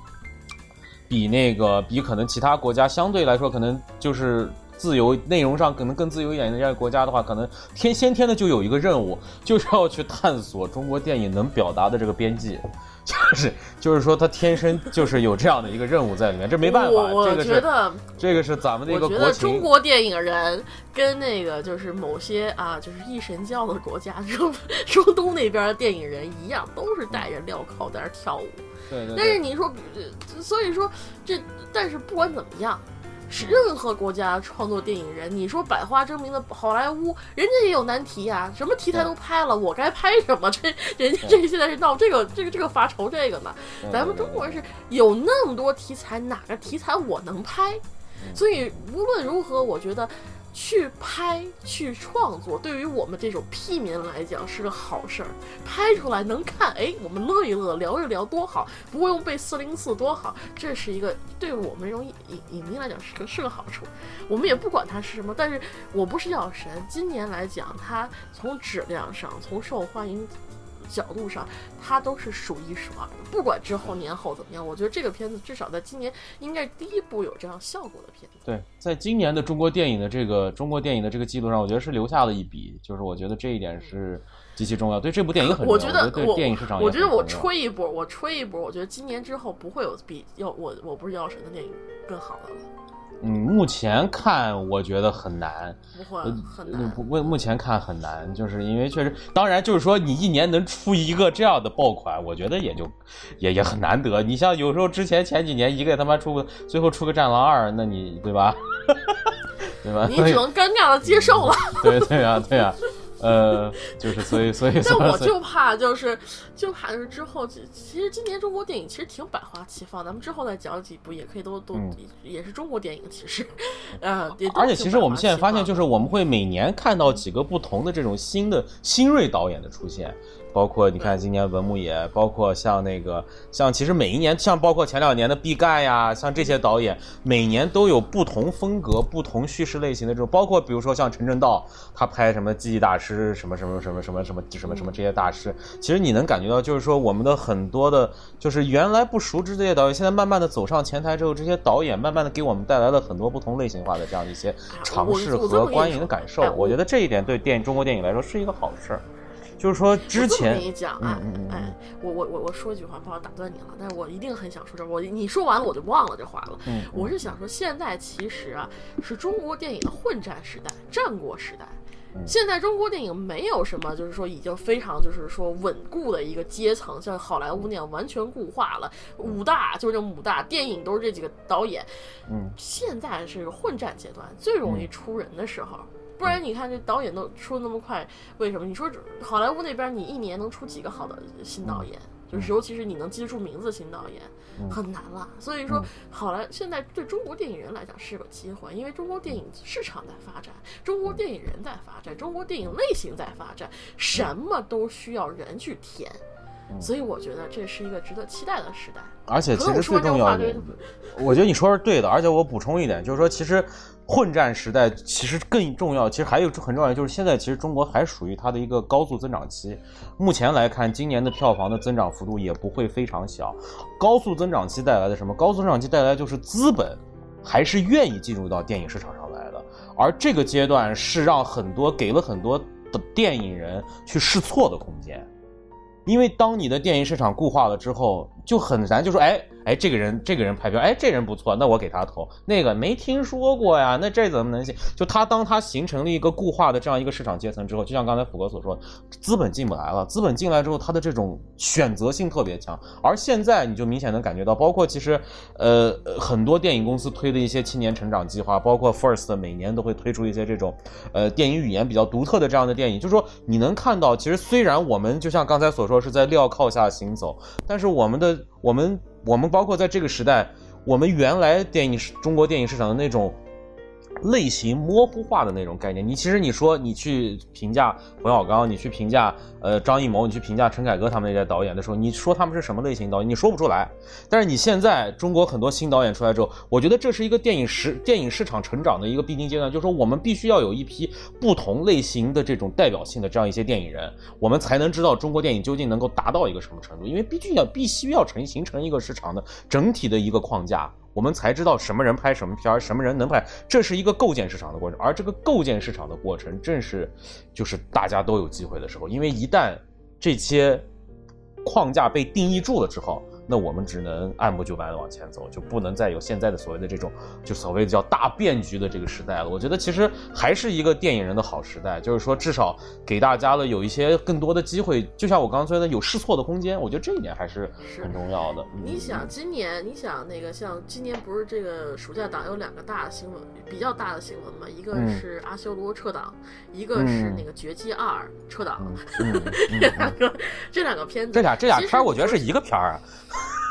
Speaker 1: 比那个比可能其他国家相对来说可能就是自由内容上可能更自由一点的这样国家的话，可能天先天的就有一个任务，就是要去探索中国电影能表达的这个边界。就是就是说，他天生就是有这样的一个任务在里面，这没办法。
Speaker 2: 我觉得
Speaker 1: 这个是咱们的一个
Speaker 2: 国情。中国电影人跟那个就是某些啊，就是一神教的国家，中中东那边的电影人一样，都是戴着镣铐在那跳舞。
Speaker 1: 对对。
Speaker 2: 但是你说，所以说这，但是不管怎么样。是任何国家创作电影人，你说百花争鸣的好莱坞，人家也有难题呀，什么题材都拍了，我该拍什么？这人家这现在是闹这个这个这个发愁这个呢？咱们中国人是有那么多题材，哪个题材我能拍？所以无论如何，我觉得。去拍去创作，对于我们这种屁民来讲是个好事儿。拍出来能看，哎，我们乐一乐，聊一聊，多好！不用背四零四，多好！这是一个对我们这种影影迷来讲是个是个好处。我们也不管它是什么，但是我不是药神。今年来讲，它从质量上，从受欢迎。角度上，它都是数一数二的。不管之后年后怎么样，我觉得这个片子至少在今年应该是第一部有这样效果的片子。
Speaker 1: 对，在今年的中国电影的这个中国电影的这个记录上，我觉得是留下了一笔。就是我觉得这一点是极其重要，对这部电影很重要。我
Speaker 2: 觉得
Speaker 1: 对电影市场，
Speaker 2: 我觉得我吹一波，我吹一波，我觉得今年之后不会有比要我我不是药神的电影更好的了。
Speaker 1: 嗯，目前看我觉得很难，
Speaker 2: 不会很难。
Speaker 1: 目目前看很难，就是因为确实，当然就是说你一年能出一个这样的爆款，我觉得也就也也很难得。你像有时候之前前几年一个他妈出个最后出个战狼二，那你对吧？对吧？
Speaker 2: 你只能尴尬的接受了。
Speaker 1: 对对呀，对呀。呃，就是所以所以，
Speaker 2: 但我就怕就是就怕就是之后，其实今年中国电影其实挺百花齐放，咱们之后再讲几部也可以都都也是中国电影，其实，呃，
Speaker 1: 而且其实我们现在发现，就是我们会每年看到几个不同的这种新的新锐导演的出现。包括你看，今年文牧野，包括像那个，像其实每一年，像包括前两年的毕赣呀，像这些导演，每年都有不同风格、不同叙事类型的这种。包括比如说像陈正道，他拍什么记忆大师，什么什么什么什么什么什么什么这些大师，其实你能感觉到，就是说我们的很多的，就是原来不熟知这些导演，现在慢慢的走上前台之后，这些导演慢慢的给我们带来了很多不同类型化的这样的一些尝试和观影的感受。我觉得这一点对电影中国电影来说是一个好事。就是说，之前
Speaker 2: 跟你讲啊，哎，我我我我说一句话，不好打断你了，但是我一定很想说这，我你说完了我就忘了这话了。嗯，我是想说，现在其实啊，是中国电影的混战时代、战国时代。现在中国电影没有什么，就是说已经非常就是说稳固的一个阶层，像好莱坞那样完全固化了。五大就是这五大电影都是这几个导演。
Speaker 1: 嗯，
Speaker 2: 现在是混战阶段，最容易出人的时候。不然你看这导演都出的那么快，为什么？你说好莱坞那边你一年能出几个好的新导演？就是尤其是你能记得住名字的新导演，很难了。所以说，好莱现在对中国电影人来讲是个机会，因为中国电影市场在发展，中国电影人在发展，中国电影类型在发展，什么都需要人去填。所以我觉得这是一个值得期待的时代。
Speaker 1: 而且其实最重要的，我觉得你说是对的。而且我补充一点，就是说其实。混战时代其实更重要，其实还有很重要的就是现在其实中国还属于它的一个高速增长期。目前来看，今年的票房的增长幅度也不会非常小。高速增长期带来的什么？高速增长期带来就是资本还是愿意进入到电影市场上来的，而这个阶段是让很多给了很多的电影人去试错的空间，因为当你的电影市场固化了之后，就很难就说哎。哎，这个人，这个人拍片，哎，这人不错，那我给他投。那个没听说过呀，那这怎么能行？就他当他形成了一个固化的这样一个市场阶层之后，就像刚才虎哥所说，资本进不来了。资本进来之后，他的这种选择性特别强。而现在你就明显能感觉到，包括其实，呃，很多电影公司推的一些青年成长计划，包括 First 每年都会推出一些这种，呃，电影语言比较独特的这样的电影。就是说，你能看到，其实虽然我们就像刚才所说是在镣铐下行走，但是我们的我们。我们包括在这个时代，我们原来电影中国电影市场的那种。类型模糊化的那种概念，你其实你说你去评价冯小刚，你去评价呃张艺谋，你去评价陈凯歌他们那些导演的时候，你说他们是什么类型导演，你说不出来。但是你现在中国很多新导演出来之后，我觉得这是一个电影市电影市场成长的一个必经阶段，就是说我们必须要有一批不同类型的这种代表性的这样一些电影人，我们才能知道中国电影究竟能够达到一个什么程度，因为必须要必须要成形成一个市场的整体的一个框架。我们才知道什么人拍什么片，什么人能拍，这是一个构建市场的过程。而这个构建市场的过程，正是就是大家都有机会的时候。因为一旦这些框架被定义住了之后，那我们只能按部就班的往前走，就不能再有现在的所谓的这种，就所谓的叫大变局的这个时代了。我觉得其实还是一个电影人的好时代，就是说至少给大家了有一些更多的机会。就像我刚刚说的，有试错的空间。我觉得这一点还是很重要的。
Speaker 2: 你想今年，你想那个像今年不是这个暑假档有两个大的新闻，比较大的新闻嘛？一个是阿修罗撤档，一个是那个绝迹二撤档。这 两个这两个片子，
Speaker 1: 这俩这俩片儿，我觉得是一个片儿啊。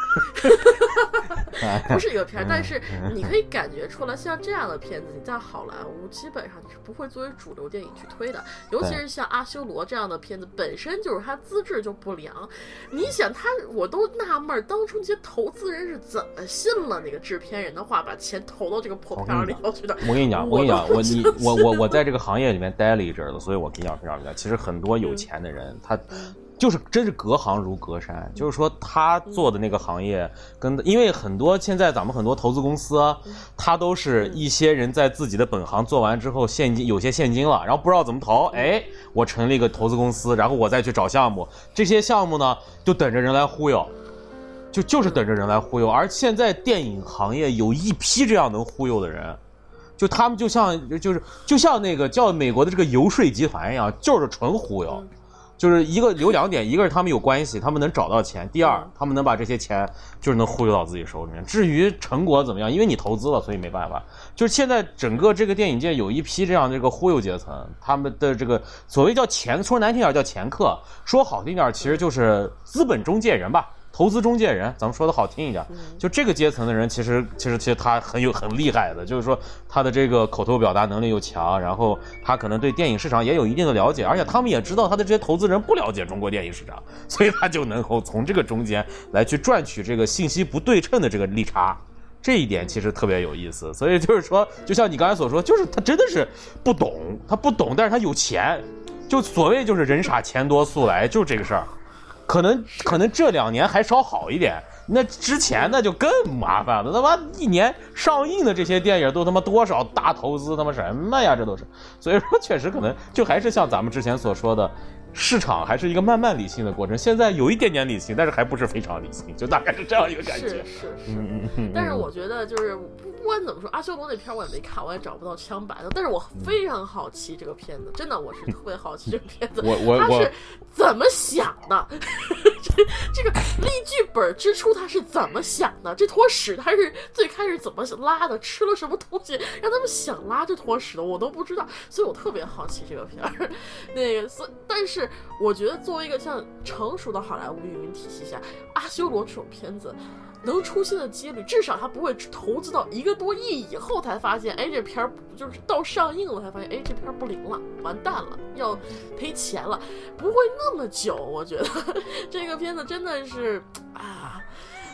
Speaker 2: 不是一个片儿，但是你可以感觉出来，像这样的片子，你在好莱坞基本上你是不会作为主流电影去推的。尤其是像阿修罗这样的片子，本身就是它资质就不良。你想他，我都纳闷，当初那些投资人是怎么信了那个制片人的话，把钱投到这个破片里头去的？
Speaker 1: 我跟你讲，我跟你讲，我你我我我在这个行业里面待了一阵子，所以我跟你讲非常讲，其实很多有钱的人他。就是真是隔行如隔山，就是说他做的那个行业跟，因为很多现在咱们很多投资公司，他都是一些人在自己的本行做完之后，现金有些现金了，然后不知道怎么投，哎，我成立一个投资公司，然后我再去找项目，这些项目呢就等着人来忽悠。就就是等着人来忽悠。而现在电影行业有一批这样能忽悠的人，就他们就像就是就像那个叫美国的这个游说集团一样，就是纯忽悠。就是一个有两点，一个是他们有关系，他们能找到钱；第二，他们能把这些钱就是能忽悠到自己手里面。至于成果怎么样，因为你投资了，所以没办法。就是现在整个这个电影界有一批这样这个忽悠阶层，他们的这个所谓叫钱，说难听点叫钱客，说好听点其实就是资本中介人吧。投资中介人，咱们说的好听一点，就这个阶层的人，其实其实其实他很有很厉害的，就是说他的这个口头表达能力又强，然后他可能对电影市场也有一定的了解，而且他们也知道他的这些投资人不了解中国电影市场，所以他就能够从这个中间来去赚取这个信息不对称的这个利差，这一点其实特别有意思。所以就是说，就像你刚才所说，就是他真的是不懂，他不懂，但是他有钱，就所谓就是人傻钱多速来，就是这个事儿。可能可能这两年还稍好一点，那之前那就更麻烦了。他妈一年上映的这些电影都他妈多少大投资，他妈什么呀？这都是，所以说确实可能就还是像咱们之前所说的。市场还是一个慢慢理性的过程，现在有一点点理性，但是还不是非常理性，就大概是这样一个感觉。
Speaker 2: 是是是，嗯嗯嗯。但是我觉得就是不管怎么说，阿修罗那片我也没看，我也找不到枪版的。但是我非常好奇这个片子，真的我是特别好奇这个片子，
Speaker 1: 我我
Speaker 2: 我是怎么想的？这这个立剧本之初他是怎么想的？这坨屎他是最开始怎么拉的？吃了什么东西让他们想拉这坨屎的？我都不知道，所以我特别好奇这个片儿。那个，所但。是，我觉得作为一个像成熟的好莱坞运营体系下，阿修罗这种片子能出现的几率，至少他不会投资到一个多亿以后才发现，哎，这片儿就是到上映了才发现，哎，这片儿不灵了，完蛋了，要赔钱了，不会那么久。我觉得 这个片子真的是啊，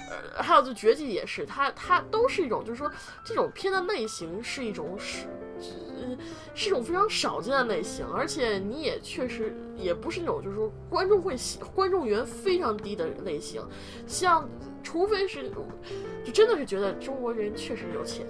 Speaker 2: 呃，还有就绝技也是，它它都是一种，就是说这种片的类型是一种是。嗯，是一种非常少见的类型，而且你也确实也不是那种就是说观众会喜观众缘非常低的类型，像除非是就真的是觉得中国人确实有钱，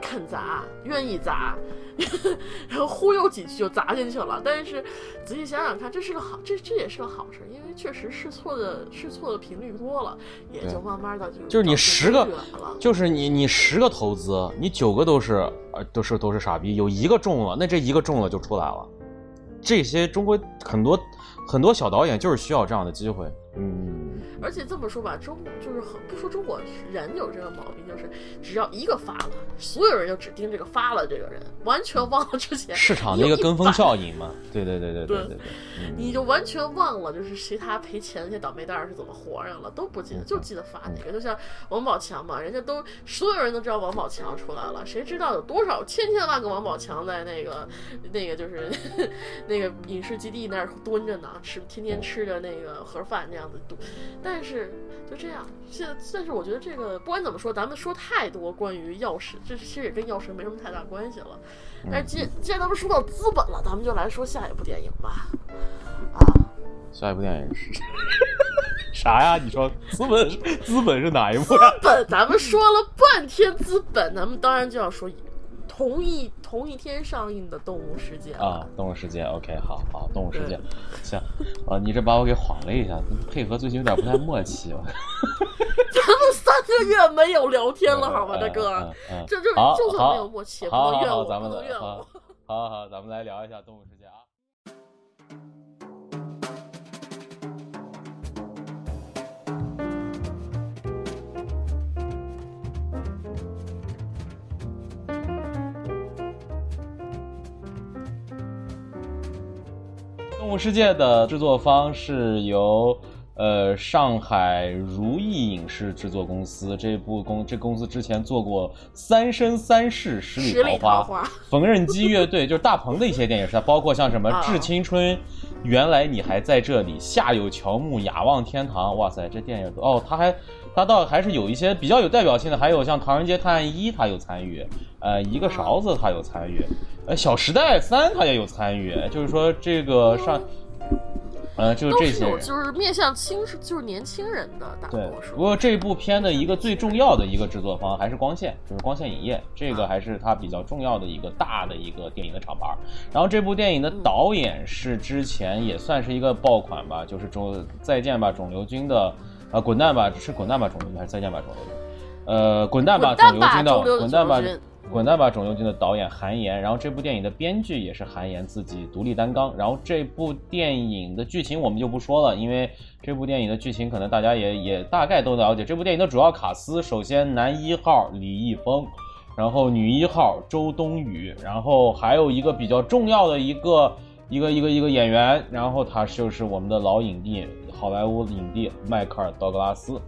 Speaker 2: 肯砸，愿意砸。然后忽悠几句就砸进去了，但是仔细想想看，这是个好，这这也是个好事，因为确实试错的试错的频率多了，也就慢慢的就
Speaker 1: 就是你十个，就是你你十个投资，你九个都是呃都是都是傻逼，有一个中了，那这一个中了就出来了。这些中国很多很多小导演就是需要这样的机会。嗯，
Speaker 2: 而且这么说吧，中就是很不说中国人有这个毛病，就是只要一个发了，所有人就只盯这个发了这个人，完全忘了之前
Speaker 1: 市场的一个跟风效应嘛。对对对对对对对，
Speaker 2: 你就完全忘了就是其他赔钱那些倒霉蛋是怎么活上了，都不记得，就记得发那个。就像王宝强嘛，人家都所有人都知道王宝强出来了，谁知道有多少千千万个王宝强在那个那个就是 那个影视基地那儿蹲着呢，吃天天吃着那个盒饭那样。样子赌，但是就这样。现在，但是我觉得这个不管怎么说，咱们说太多关于药神，这其实也跟药神没什么太大关系了。但是既既然咱们说到资本了，咱们就来说下一部电影吧。啊，
Speaker 1: 下一部电影是啥呀？你说资本资本是哪一部？资
Speaker 2: 本，咱们说了半天资本，咱们当然就要说。同一同一天上映的《动物世界》
Speaker 1: 啊，《动物世界》OK，好好，《动物世界》行啊，你这把我给晃了一下，配合最近有点不太默契了。
Speaker 2: 咱们三个月没有聊天了，好吗，大哥？这这就算没有默契，不能怨我，不能怨我。
Speaker 1: 好好，咱们来聊一下《动物世界》物世界的制作方是由呃上海如意影视制作公司，这部公这公司之前做过《三生三世十里桃花》，缝纫机乐队 就是大鹏的一些电影，是它包括像什么《致青春》，原来你还在这里，夏有乔木，雅望天堂，哇塞，这电影哦，他还他倒还是有一些比较有代表性的，还有像《唐人街探案一》，他有参与，呃，一个勺子他有参与。呃，《小时代三》他也有参与，就是说这个上，呃，就是这些，
Speaker 2: 就是面向青，就是年轻人的大多数。
Speaker 1: 不过这部片的一个最重要的一个制作方还是光线，就是光线影业，这个还是它比较重要的一个大的一个电影的厂牌。然后这部电影的导演是之前也算是一个爆款吧，就是肿再见吧肿瘤君的啊，滚蛋吧，是滚蛋吧肿瘤君还是再见吧肿瘤君？呃，滚蛋吧肿瘤君的滚蛋吧。滚蛋吧，肿瘤君的导演韩延，然后这部电影的编剧也是韩延自己独立担纲。然后这部电影的剧情我们就不说了，因为这部电影的剧情可能大家也也大概都了解。这部电影的主要卡司，首先男一号李易峰，然后女一号周冬雨，然后还有一个比较重要的一个一个一个一个演员，然后他就是我们的老影帝，好莱坞影帝迈克尔·道格拉斯，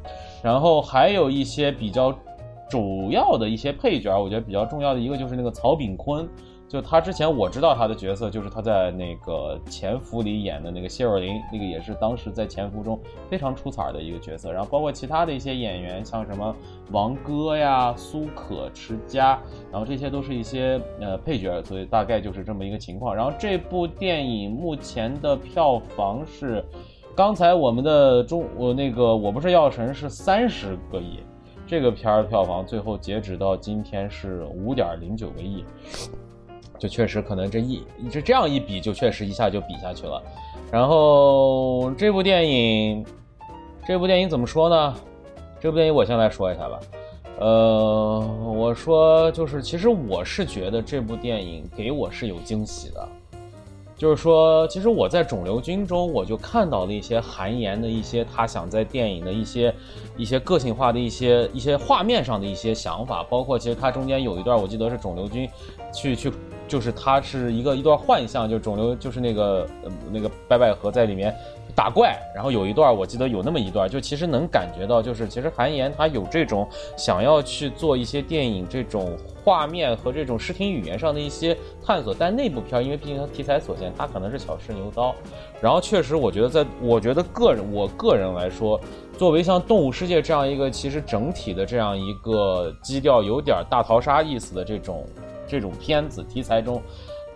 Speaker 1: 然后还有一些比较。主要的一些配角，我觉得比较重要的一个就是那个曹炳坤，就他之前我知道他的角色，就是他在那个《潜伏》里演的那个谢若琳，那个也是当时在《潜伏》中非常出彩的一个角色。然后包括其他的一些演员，像什么王歌呀、苏可、池佳，然后这些都是一些呃配角，所以大概就是这么一个情况。然后这部电影目前的票房是，刚才我们的中我那个我不是药神是三十个亿。这个片儿票房最后截止到今天是五点零九个亿，就确实可能这一这这样一比，就确实一下就比下去了。然后这部电影，这部电影怎么说呢？这部电影我先来说一下吧。呃，我说就是，其实我是觉得这部电影给我是有惊喜的。就是说，其实我在《肿瘤君》中，我就看到了一些韩延的一些他想在电影的一些一些个性化的一些一些画面上的一些想法，包括其实他中间有一段，我记得是肿瘤君去去，就是它是一个一段幻象，就肿瘤就是那个呃那个白百合在里面。打怪，然后有一段我记得有那么一段，就其实能感觉到，就是其实韩岩他有这种想要去做一些电影这种画面和这种视听语言上的一些探索，但那部片因为毕竟它题材所限，它可能是小试牛刀。然后确实，我觉得在我觉得个人我个人来说，作为像《动物世界》这样一个其实整体的这样一个基调有点大逃杀意思的这种这种片子题材中。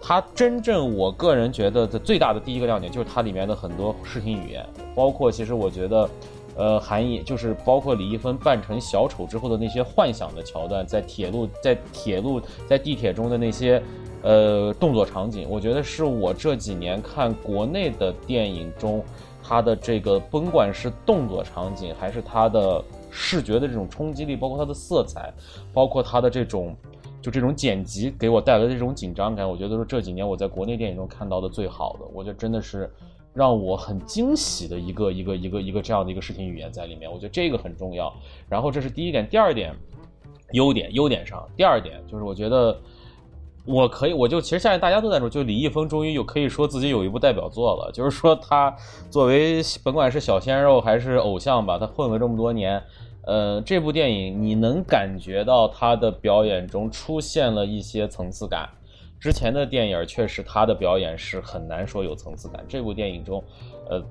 Speaker 1: 它真正我个人觉得的最大的第一个亮点就是它里面的很多视听语言，包括其实我觉得，呃，含义就是包括李易峰扮成小丑之后的那些幻想的桥段，在铁路在铁路在地铁中的那些呃动作场景，我觉得是我这几年看国内的电影中，它的这个甭管是动作场景还是它的视觉的这种冲击力，包括它的色彩，包括它的这种。就这种剪辑给我带来的这种紧张感，我觉得是这几年我在国内电影中看到的最好的。我觉得真的是让我很惊喜的一个一个一个一个这样的一个视听语言在里面。我觉得这个很重要。然后这是第一点，第二点，优点优点上，第二点就是我觉得我可以，我就其实现在大家都在说，就李易峰终于有可以说自己有一部代表作了。就是说他作为甭管是小鲜肉还是偶像吧，他混了这么多年。呃，这部电影你能感觉到他的表演中出现了一些层次感。之前的电影确实他的表演是很难说有层次感。这部电影中，呃，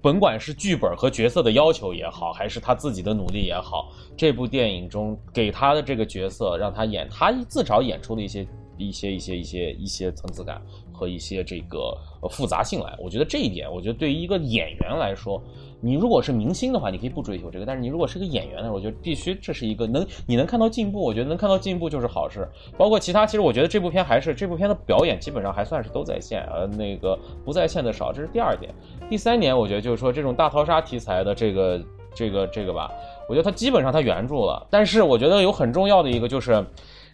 Speaker 1: 甭管是剧本和角色的要求也好，还是他自己的努力也好，这部电影中给他的这个角色让他演，他至少演出了一些一些一些一些一些层次感和一些这个复杂性来。我觉得这一点，我觉得对于一个演员来说。你如果是明星的话，你可以不追求这个；但是你如果是个演员呢，我觉得必须这是一个能你能看到进步，我觉得能看到进步就是好事。包括其他，其实我觉得这部片还是这部片的表演基本上还算是都在线，呃，那个不在线的少，这是第二点。第三点，我觉得就是说这种大逃杀题材的这个这个这个吧，我觉得它基本上它原著了。但是我觉得有很重要的一个就是，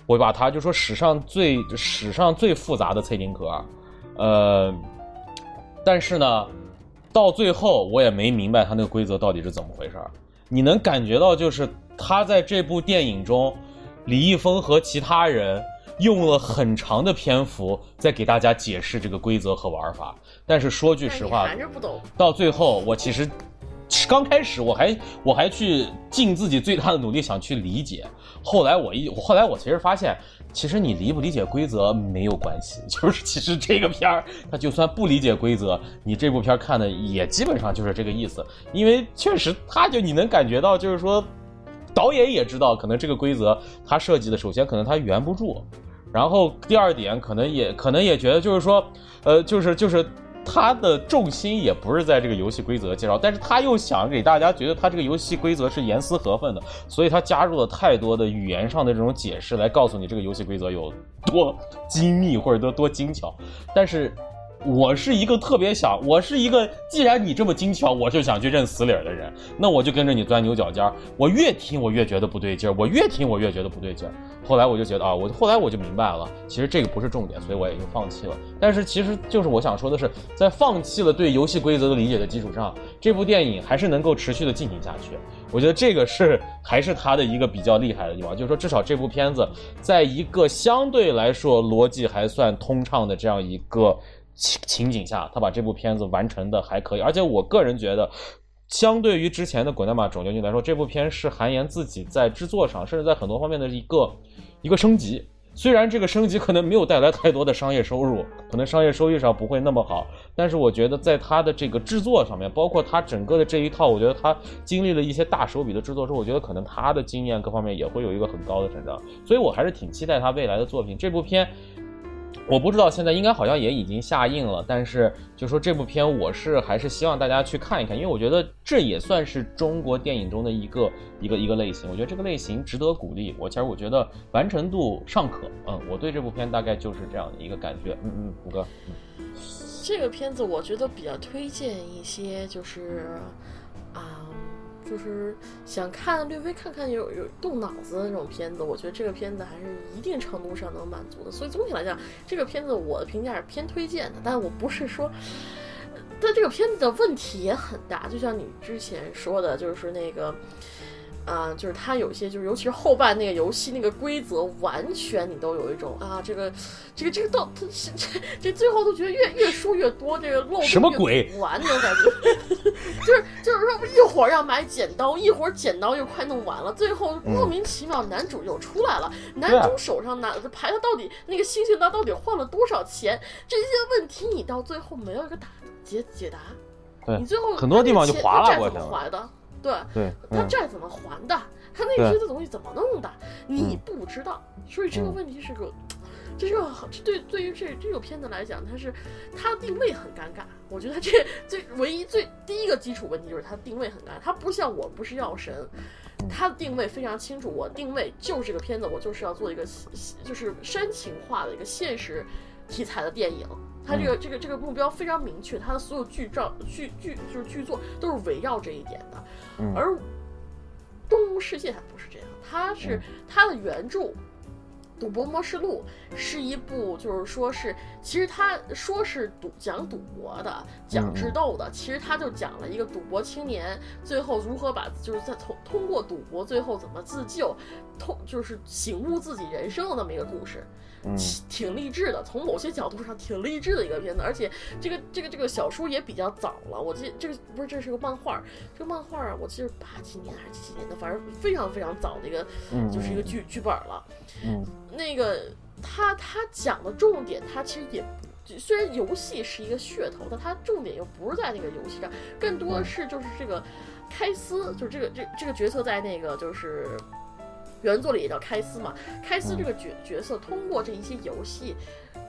Speaker 1: 我把它就说史上最史上最复杂的脆丁壳，呃，但是呢。到最后，我也没明白他那个规则到底是怎么回事儿。你能感觉到，就是他在这部电影中，李易峰和其他人用了很长的篇幅在给大家解释这个规则和玩法。但是说句实话，到最后，我其实刚开始我还我还去尽自己最大的努力想去理解。后来我一后来我其实发现。其实你理不理解规则没有关系，就是其实这个片儿，他就算不理解规则，你这部片看的也基本上就是这个意思。因为确实，他就你能感觉到，就是说，导演也知道，可能这个规则他设计的，首先可能他圆不住，然后第二点可能也可能也觉得，就是说，呃，就是就是。他的重心也不是在这个游戏规则介绍，但是他又想给大家觉得他这个游戏规则是严丝合缝的，所以他加入了太多的语言上的这种解释来告诉你这个游戏规则有多精密或者多多精巧。但是我是一个特别想，我是一个，既然你这么精巧，我就想去认死理儿的人，那我就跟着你钻牛角尖儿。我越听我越觉得不对劲儿，我越听我越觉得不对劲儿。后来我就觉得啊，我后来我就明白了，其实这个不是重点，所以我也就放弃了。但是其实就是我想说的是，在放弃了对游戏规则的理解的基础上，这部电影还是能够持续的进行下去。我觉得这个是还是他的一个比较厉害的地方，就是说至少这部片子在一个相对来说逻辑还算通畅的这样一个。情情景下，他把这部片子完成的还可以，而且我个人觉得，相对于之前的《滚蛋吧，肿瘤君》来说，这部片是韩延自己在制作上，甚至在很多方面的一个一个升级。虽然这个升级可能没有带来太多的商业收入，可能商业收益上不会那么好，但是我觉得在他的这个制作上面，包括他整个的这一套，我觉得他经历了一些大手笔的制作之后，我觉得可能他的经验各方面也会有一个很高的成长。所以我还是挺期待他未来的作品。这部片。我不知道现在应该好像也已经下映了，但是就说这部片，我是还是希望大家去看一看，因为我觉得这也算是中国电影中的一个一个一个类型，我觉得这个类型值得鼓励。我其实我觉得完成度尚可，嗯，我对这部片大概就是这样的一个感觉，嗯嗯，胡哥，嗯，
Speaker 2: 这个片子我觉得比较推荐一些，就是。就是想看略微看看有有动脑子的那种片子，我觉得这个片子还是一定程度上能满足的。所以总体来讲，这个片子我的评价是偏推荐的。但我不是说，但这个片子的问题也很大，就像你之前说的，就是那个。啊，就是它有些，就是尤其是后半那个游戏那个规则，完全你都有一种啊，这个，这个，这个到它这这最后都觉得越越输越多，这个漏
Speaker 1: 什么鬼
Speaker 2: 完那种感觉，就是就是说一会儿要买剪刀，一会儿剪刀又快弄完了，最后莫名其妙男主又出来了，男主手上拿着牌，他到底那个星星他到底换了多少钱？这些问题你到最后没有一个答解解答，你最后
Speaker 1: 很多地方就划了过去
Speaker 2: 了。对，他债怎么还的？他那些的东西怎么弄的？你不知道，所以这个问题是个，这个这对对于这这个片子来讲，它是它定位很尴尬。我觉得这最唯一最第一个基础问题就是它定位很尴尬。它不像我不是药神，它的定位非常清楚。我定位就是这个片子，我就是要做一个就是煽情化的一个现实题材的电影。它这个这个这个目标非常明确，他的所有剧照剧剧就是剧作都是围绕这一点的。而《动物世界》它不是这样，它是它的原著《赌博模式录》是一部，就是说是其实它说是赌讲赌博的，讲智斗的，其实它就讲了一个赌博青年最后如何把就是在通通过赌博最后怎么自救，通就是醒悟自己人生的那么一个故事。挺励志的，从某些角度上挺励志的一个片子，而且这个这个这个小说也比较早了。我记这个不是这是个漫画，这个漫画啊，我记得八几年还是几几年的，反正非常非常早的一个，就是一个剧剧本了。
Speaker 1: 嗯，
Speaker 2: 那个他他讲的重点，他其实也虽然游戏是一个噱头，但他重点又不是在那个游戏上，更多的是就是这个开司，就是这个这这个角色在那个就是。原作里也叫开司嘛，开司这个角角色通过这一些游戏。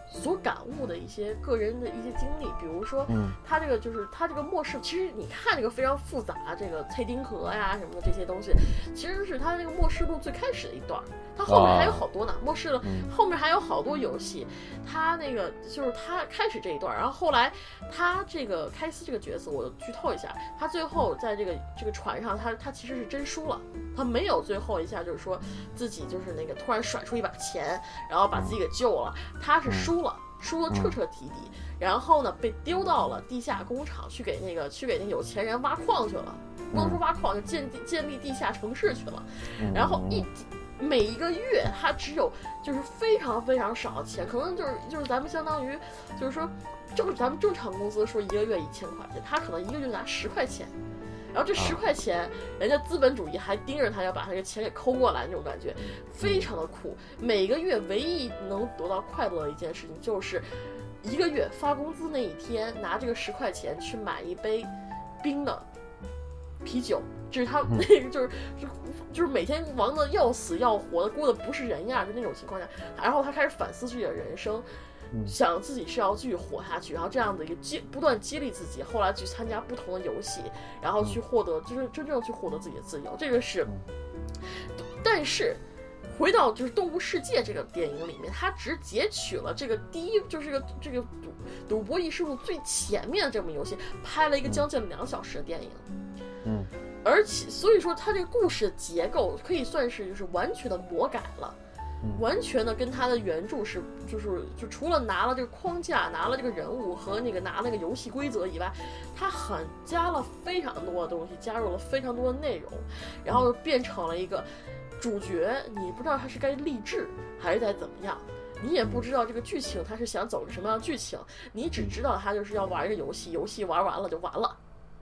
Speaker 2: 所感悟的一些个人的一些经历，比如说，他这个就是他这个末世，其实你看这个非常复杂，这个蔡丁河呀什么的这些东西，其实是他这个末世录最开始的一段，他后面还有好多呢。末世了后面还有好多游戏，他那个就是他开始这一段，然后后来他这个开司这个角色，我剧透一下，他最后在这个这个船上，他他其实是真输了，他没有最后一下就是说自己就是那个突然甩出一把钱，然后把自己给救了，他是输。了，输得彻彻底底，然后呢，被丢到了地下工厂去给那个去给那有钱人挖矿去了，不能说挖矿，就建地建立地下城市去了。然后一每一个月他只有就是非常非常少的钱，可能就是就是咱们相当于就是说正咱们正常工资说一个月一千块钱，他可能一个月拿十块钱。然后这十块钱，人家资本主义还盯着他，要把他这个钱给抠过来，那种感觉非常的苦。每个月唯一能得到快乐的一件事情，就是一个月发工资那一天，拿这个十块钱去买一杯冰的啤酒，这是他 那个就是就就是每天忙的要死要活的，过的不是人样，就那种情况下，然后他开始反思自己的人生。想自己是要继续活下去，然后这样的一个激不断激励自己，后来去参加不同的游戏，然后去获得就是真正去获得自己的自由。这个是，但是回到就是《动物世界》这个电影里面，它只截取了这个第一，就是这个这个赌赌博艺术最前面的这么游戏，拍了一个将近两小时的电影。
Speaker 3: 嗯，
Speaker 2: 而且所以说，它这个故事结构可以算是就是完全的魔改了。完全的跟他的原著是，就是就除了拿了这个框架，拿了这个人物和那个拿那个游戏规则以外，他很加了非常多的东西，加入了非常多的内容，然后变成了一个主角，你不知道他是该励志还是该怎么样，你也不知道这个剧情他是想走个什么样的剧情，你只知道他就是要玩一个游戏，游戏玩完了就完了，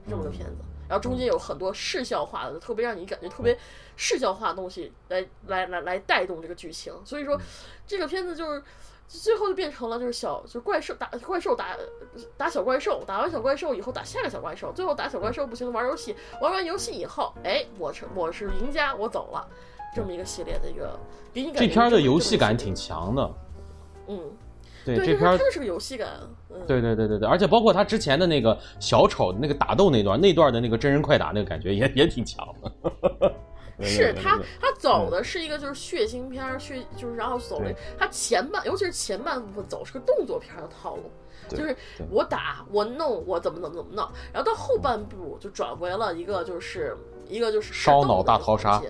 Speaker 2: 这么个片子。然后中间有很多视效化的，特别让你感觉特别视效化的东西来来来来带动这个剧情。所以说，这个片子就是最后就变成了就是小就怪兽打怪兽打打小怪兽，打完小怪兽以后打下个小怪兽，最后打小怪兽不行玩游戏，玩完游戏以后，哎，我成我是赢家，我走了，这么一个系列的一个给你感觉。
Speaker 3: 这片的游戏感挺强的，
Speaker 2: 嗯。
Speaker 3: 对这片
Speaker 2: 儿就是个游戏感，
Speaker 3: 对对对对对，而且包括他之前的那个小丑那个打斗那段，那段的那个真人快打那个感觉也也挺强的。
Speaker 2: 是他他走的是一个就是血腥片，血就是然后走了他前半，尤其是前半部分走是个动作片的套路，就是我打我弄我怎么怎么怎么弄，然后到后半部就转为了一个就是一个就是
Speaker 3: 烧脑大逃杀。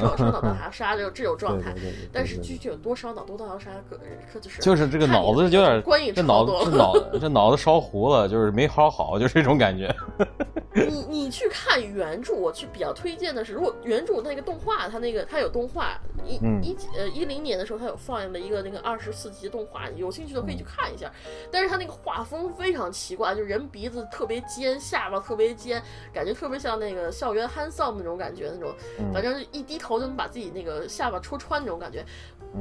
Speaker 2: 烧烧脑大逃杀就这种状态，但是具体有多烧脑多大逃杀，可可就是
Speaker 3: 就是这个脑子有点这脑子
Speaker 2: 这
Speaker 3: 脑 这脑子烧糊了，就是没好好，就是这种感觉。
Speaker 2: 你你去看原著，我去比较推荐的是，如果原著那个动画，它那个它有动画，一一呃一零年的时候，它有放映了一个那个二十四集动画，有兴趣的可以去看一下。但是它那个画风非常奇怪，就是人鼻子特别尖，下巴特别尖，感觉特别像那个校园憨丧那种感觉，那种反正一。低头就能把自己那个下巴戳穿那种感觉，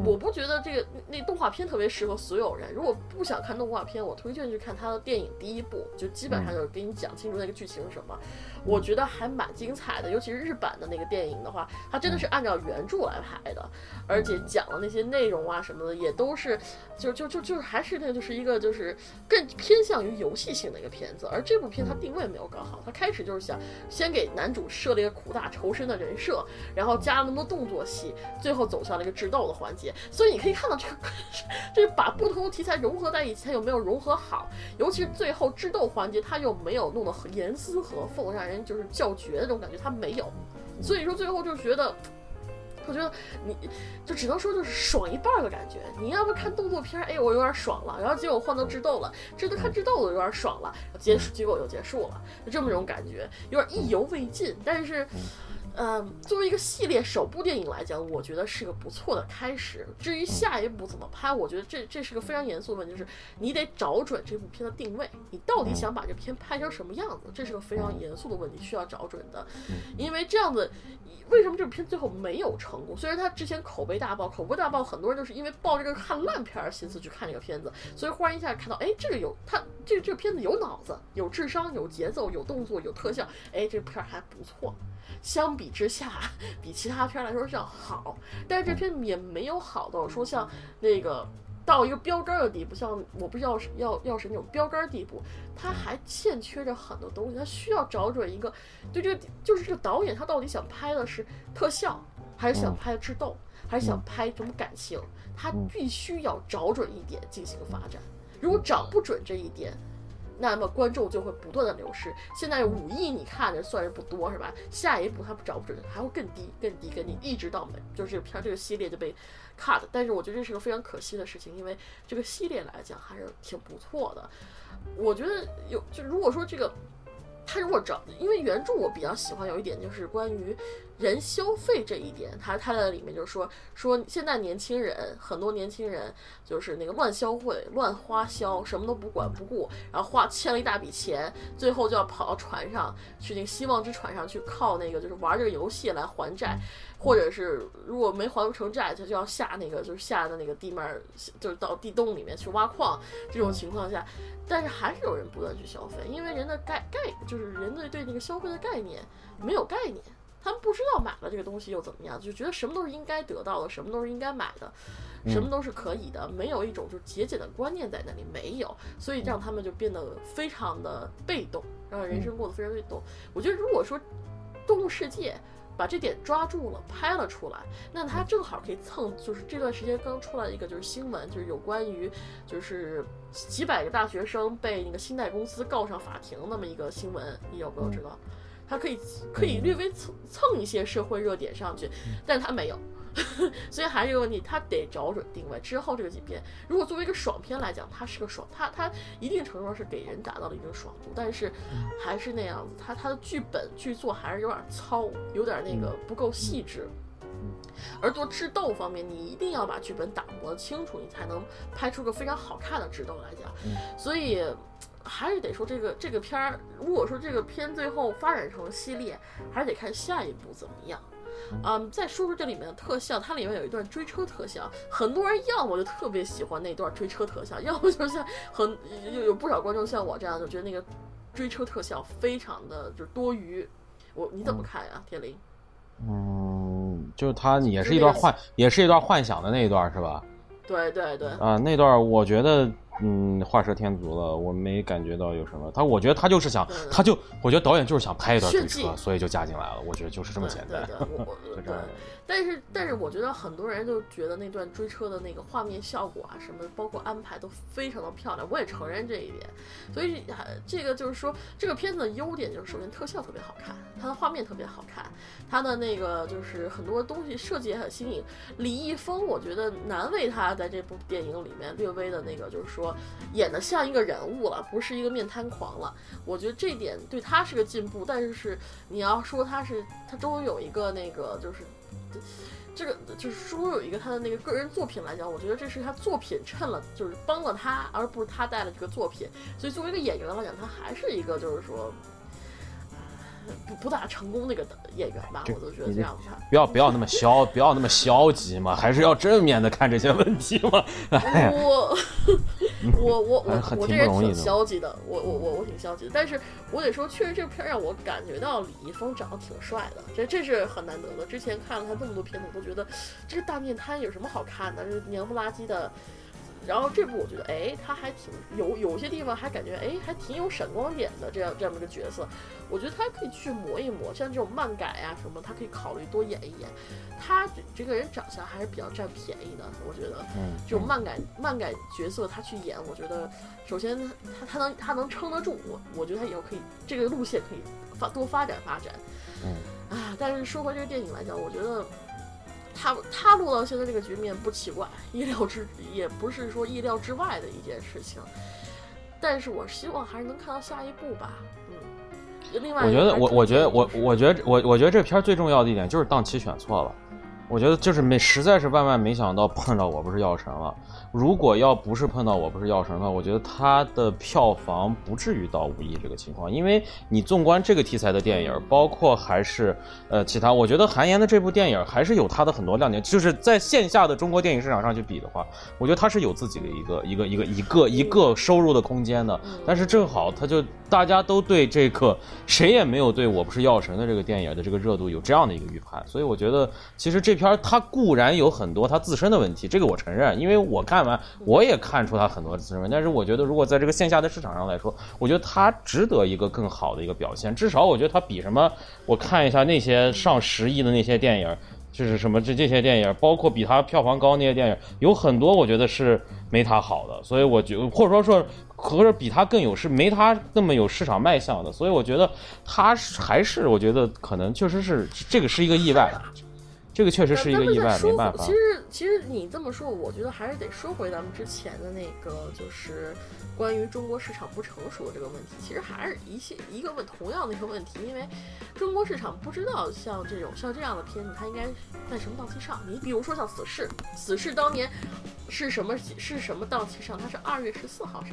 Speaker 2: 我不觉得这个那动画片特别适合所有人。如果不想看动画片，我推荐去看他的电影第一部，就基本上就是给你讲清楚那个剧情是什么。我觉得还蛮精彩的，尤其是日版的那个电影的话，它真的是按照原著来拍的，而且讲的那些内容啊什么的也都是，就就就就是还是那个就是一个就是更偏向于游戏性的一个片子。而这部片它定位没有搞好，它开始就是想先给男主设了一个苦大仇深的人设，然后加了那么多动作戏，最后走向了一个智斗的环节。所以你可以看到这个，这把不同的题材融合在一起，它有没有融合好？尤其是最后智斗环节，它又没有弄得很严丝合缝，让人。人就是叫绝的这种感觉，他没有，所以说最后就觉得，我觉得你就只能说就是爽一半的感觉。你要不看动作片，哎，我有点爽了，然后结果换到智斗了，这都看智斗我有点爽了，结结果就结束了，就这么种感觉，有点意犹未尽，但是。嗯，作为一个系列首部电影来讲，我觉得是个不错的开始。至于下一步怎么拍，我觉得这这是个非常严肃的问题，就是你得找准这部片的定位，你到底想把这片拍成什么样子，这是个非常严肃的问题，需要找准的。因为这样子，为什么这部片最后没有成功？虽然它之前口碑大爆，口碑大爆，很多人就是因为抱这个看烂片儿心思去看这个片子，所以忽然一下看到，哎，这个有它，这这个片子有脑子，有智商，有节奏，有动作，有特效，哎，这片儿还不错。相比之下，比其他片来说是要好，但是这片也没有好到说像那个到一个标杆的地步，像我不知道是要要是那种标杆地步，它还欠缺着很多东西，它需要找准一个，对这个就是这个导演他到底想拍的是特效，还是想拍智斗，还是想拍这种感情，他必须要找准一点进行发展，如果找不准这一点。那么观众就会不断的流失。现在五亿，你看着算是不多是吧？下一步他找不准，还会更低、更低、更低，一直到没，就是片这个系列就被 cut。但是我觉得这是个非常可惜的事情，因为这个系列来讲还是挺不错的。我觉得有，就如果说这个。他如果找，因为原著我比较喜欢有一点就是关于人消费这一点，他他在里面就是说说现在年轻人很多年轻人就是那个乱消费、乱花销，什么都不管不顾，然后花欠了一大笔钱，最后就要跑到船上去那个希望之船上去靠那个就是玩这个游戏来还债。或者是如果没还不成债，他就要下那个，就是下的那个地面，就是到地洞里面去挖矿。这种情况下，但是还是有人不断去消费，因为人的概概就是人的对那个消费的概念没有概念，他们不知道买了这个东西又怎么样，就觉得什么都是应该得到的，什么都是应该买的，什么都是可以的，没有一种就是节俭的观念在那里，没有，所以让他们就变得非常的被动，让人生过得非常被动。我觉得如果说动物世界。把这点抓住了，拍了出来，那他正好可以蹭，就是这段时间刚出来一个就是新闻，就是有关于就是几百个大学生被那个信贷公司告上法庭那么一个新闻，你有没有知道？他可以可以略微蹭蹭一些社会热点上去，但是他没有。所以还是一个问题，他得找准定位。之后这个几篇，如果作为一个爽片来讲，它是个爽，它它一定程度上是给人达到了一定爽度，但是还是那样子，它它的剧本剧作还是有点糙，有点那个不够细致。而做智斗方面，你一定要把剧本打磨清楚，你才能拍出个非常好看的智斗来讲。所以还是得说这个这个片儿，如果说这个片最后发展成系列，还是得看下一步怎么样。嗯，再说说这里面的特效，它里面有一段追车特效，很多人要么就特别喜欢那段追车特效，要么就像很有有不少观众像我这样，就觉得那个追车特效非常的就是多余。我你怎么看呀，铁林？
Speaker 1: 嗯，就是它也是一段幻，也是一段幻想的那一段，是吧？
Speaker 2: 对对对。
Speaker 1: 啊，那段我觉得。嗯，画蛇添足了，我没感觉到有什么。他，我觉得他就是想，他就，我觉得导演就是想拍一段追车，所以就加进来了。我觉得就是这么简单。
Speaker 2: 对，但是，但是我觉得很多人就觉得那段追车的那个画面效果啊，什么包括安排都非常的漂亮。我也承认这一点。所以，这个就是说，这个片子的优点就是首先特效特别好看，它的画面特别好看，它的那个就是很多东西设计也很新颖。李易峰，我觉得难为他在这部电影里面略微的那个就是说。演的像一个人物了，不是一个面瘫狂了。我觉得这点对他是个进步。但是你要说他是他终于有一个那个就是这个就是说有一个他的那个个人作品来讲，我觉得这是他作品衬了，就是帮了他，而不是他带了这个作品。所以作为一个演员来讲，他还是一个就是说。不不大成功那个演员吧，我都觉得这样看。
Speaker 1: 不要不要那么消，不要那么消极嘛，还是要正面的看这些问题嘛。
Speaker 2: 我我我我我这人挺消极的，我我我我挺消极的。但是我得说，确实这片让我感觉到李易峰长得挺帅的，这这是很难得的。之前看了他这么多片子，我都觉得这个大面瘫有什么好看的？这黏不拉几的。然后这部我觉得，哎，他还挺有有些地方还感觉，哎，还挺有闪光点的，这样这样的一个角色，我觉得他可以去磨一磨，像这种漫改啊什么，他可以考虑多演一演。他这个人长相还是比较占便宜的，我觉得，嗯，这种漫改漫改角色他去演，我觉得首先他他能他能撑得住，我我觉得他以后可以这个路线可以发多发展发展，
Speaker 1: 嗯
Speaker 2: 啊，但是说回这个电影来讲，我觉得。他他落到现在这个局面不奇怪，意料之也不是说意料之外的一件事情，但是我希望还是能看到下一步吧。嗯，另外，
Speaker 1: 我觉得我我觉得我我觉得我我觉得这片儿最重要的一点就是档期选错了，我觉得就是没实在是万万没想到碰到我不是药神了。如果要不是碰到我不是药神的话，我觉得它的票房不至于到五亿这个情况。因为你纵观这个题材的电影，包括还是呃其他，我觉得韩延的这部电影还是有它的很多亮点。就是在线下的中国电影市场上去比的话，我觉得它是有自己的一个一个一个一个一个收入的空间的。但是正好他就大家都对这个谁也没有对我不是药神的这个电影的这个热度有这样的一个预判，所以我觉得其实这片它固然有很多它自身的问题，这个我承认，因为我看完。我也看出它很多自身问题，但是我觉得如果在这个线下的市场上来说，我觉得它值得一个更好的一个表现。至少我觉得它比什么，我看一下那些上十亿的那些电影，就是什么这这些电影，包括比它票房高那些电影，有很多我觉得是没它好的。所以我觉得或者说说，或者比它更有是没它那么有市场卖相的。所以我觉得他还是我觉得可能确实是这个是一个意外。这个确实是一个意外，没办法。
Speaker 2: 其实，其实你这么说，我觉得还是得说回咱们之前的那个，就是关于中国市场不成熟的这个问题。其实还是一些一个问同样的一个问题，因为中国市场不知道像这种像这样的片子，它应该在什么档期上。你比如说像《死侍》，《死侍》当年是什么是什么档期上？它是二月十四号上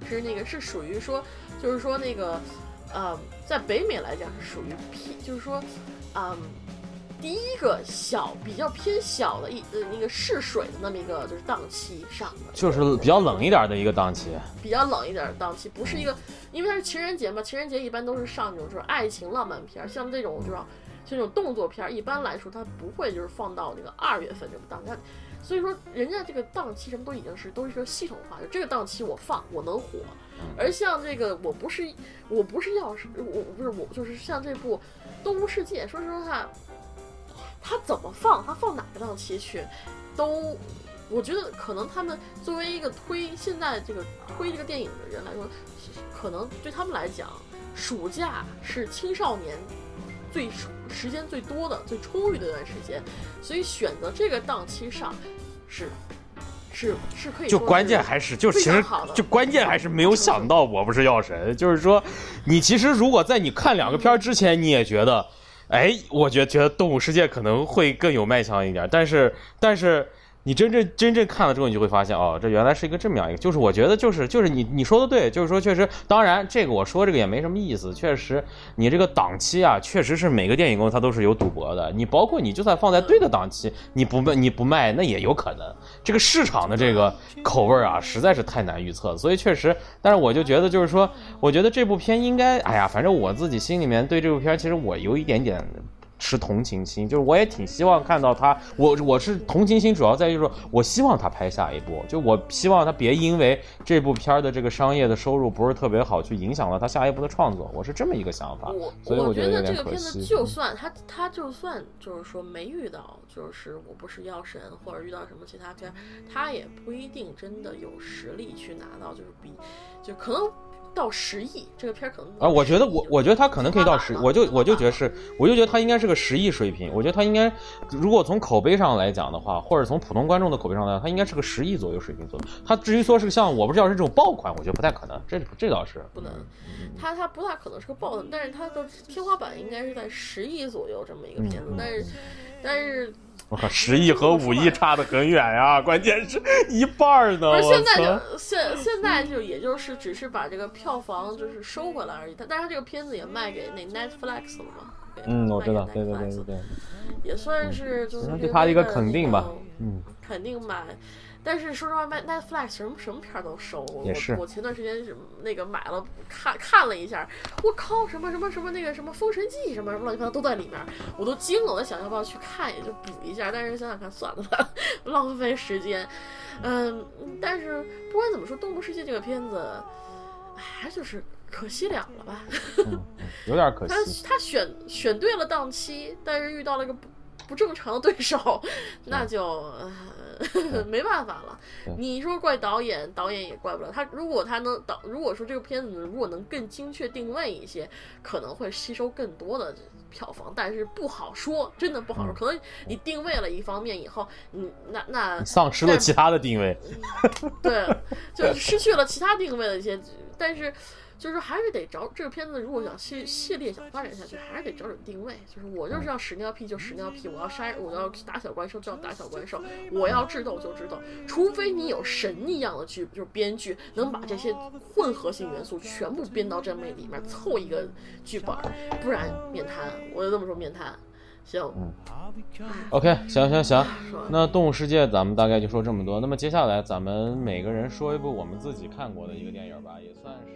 Speaker 2: 的，是那个是属于说，就是说那个，呃，在北美来讲是属于 P，，就是说，嗯。第一个小比较偏小的一呃那个试水的那么一个就是档期上的，
Speaker 1: 就是比较冷一点的一个档期，
Speaker 2: 比较冷一点的档期，不是一个，因为它是情人节嘛，情人节一般都是上那种就是爱情浪漫片，像这种就是像这种动作片，一般来说它不会就是放到那个二月份这个档，它所以说人家这个档期什么都已经是都是个系统化，就这个档期我放我能火。而像这个我不是我不是要是我不是我就是像这部《动物世界》，说实话，它怎么放，他放哪个档期去，都。我觉得可能他们作为一个推现在这个推这个电影的人来说，可能对他们来讲，暑假是青少年最时间最多的、最充裕的一段时间，所以选择这个档期上是是是可以。
Speaker 1: 就关键还是就其实就关键还是没有想到我不是药神，就是说你其实如果在你看两个片之前，你也觉得，哎，我觉得觉得动物世界可能会更有卖相一点，但是但是。你真正真正看了之后，你就会发现，哦，这原来是一个这么样一个，就是我觉得就是就是你你说的对，就是说确实，当然这个我说这个也没什么意思，确实你这个档期啊，确实是每个电影公司它都是有赌博的，你包括你就算放在对的档期，你不卖你不卖那也有可能，这个市场的这个口味啊，实在是太难预测，所以确实，但是我就觉得就是说，我觉得这部片应该，哎呀，反正我自己心里面对这部片其实我有一点点。是同情心，就是我也挺希望看到他，我我是同情心，主要在于说，我希望他拍下一部，就我希望他别因为这部片儿的这个商业的收入不是特别好，去影响了他下一步的创作，我是这么一个想法。
Speaker 2: 我
Speaker 1: 所以我
Speaker 2: 觉
Speaker 1: 得
Speaker 2: 这个片子就算他他就算就是说没遇到，就是我不是药神或者遇到什么其他片，他也不一定真的有实力去拿到，就是比就可能。到十亿，这个片儿可能
Speaker 1: 啊，我觉得我我觉得他可能可以到十，我就我就觉得是，我就觉得他应该是个十亿水平。我觉得他应该，如果从口碑上来讲的话，或者从普通观众的口碑上来讲，他应该是个十亿左右水平左右。他至于说是像我不知道是这种爆款，我觉得不太可能，这这倒是
Speaker 2: 不能。他他不大可能是个爆款，但是他的天花板应该是在十亿左右这么一个片子，但是但是。
Speaker 1: 我靠，十亿和五亿差得很远呀，关键是一半呢。
Speaker 2: 不是现在就现现在就也就是只是把这个票房就是收回来而已。他但是这个片子也卖给那 Netflix 了嘛？
Speaker 1: 嗯，我知道，对对对对对，
Speaker 2: 也算是就是
Speaker 1: 对他的一个肯定吧，
Speaker 2: 嗯，肯定买。但是说实话，Netflix 什么什么片儿都收。我我前段时间是那个买了看看了一下，我靠，什么什么什么那个什么《封神记》什么什么乱七八糟都在里面，我都惊了。我在想要不要去看，也就补一下。但是想想看，算了吧，浪费时间。嗯，但是不管怎么说，《动物世界》这个片子，哎，就是可惜了了吧？
Speaker 1: 有点可 惜。
Speaker 2: 他他选选对了档期，但是遇到了一个不不正常的对手，那就。没办法了，你说怪导演，导演也怪不了他。如果他能导，如果说这个片子如果能更精确定位一些，可能会吸收更多的票房，但是不好说，真的不好说。可能你定位了一方面以后，你那那
Speaker 1: 丧失了其他的定位，
Speaker 2: 对，就失去了其他定位的一些，但是。就是还是得找这个片子，如果想系系列想发展下去，还是得找准定位。就是我就是要屎尿屁就屎尿屁，我要杀我要打小怪兽就要打小怪兽，我要智斗就智斗。除非你有神一样的剧，就是编剧能把这些混合性元素全部编到这么里面凑一个剧本，不然免谈。我就这么说免谈。行，
Speaker 1: 嗯，OK，行行行，那动物世界咱们大概就说这么多。那么接下来咱们每个人说一部我们自己看过的一个电影吧，也算是。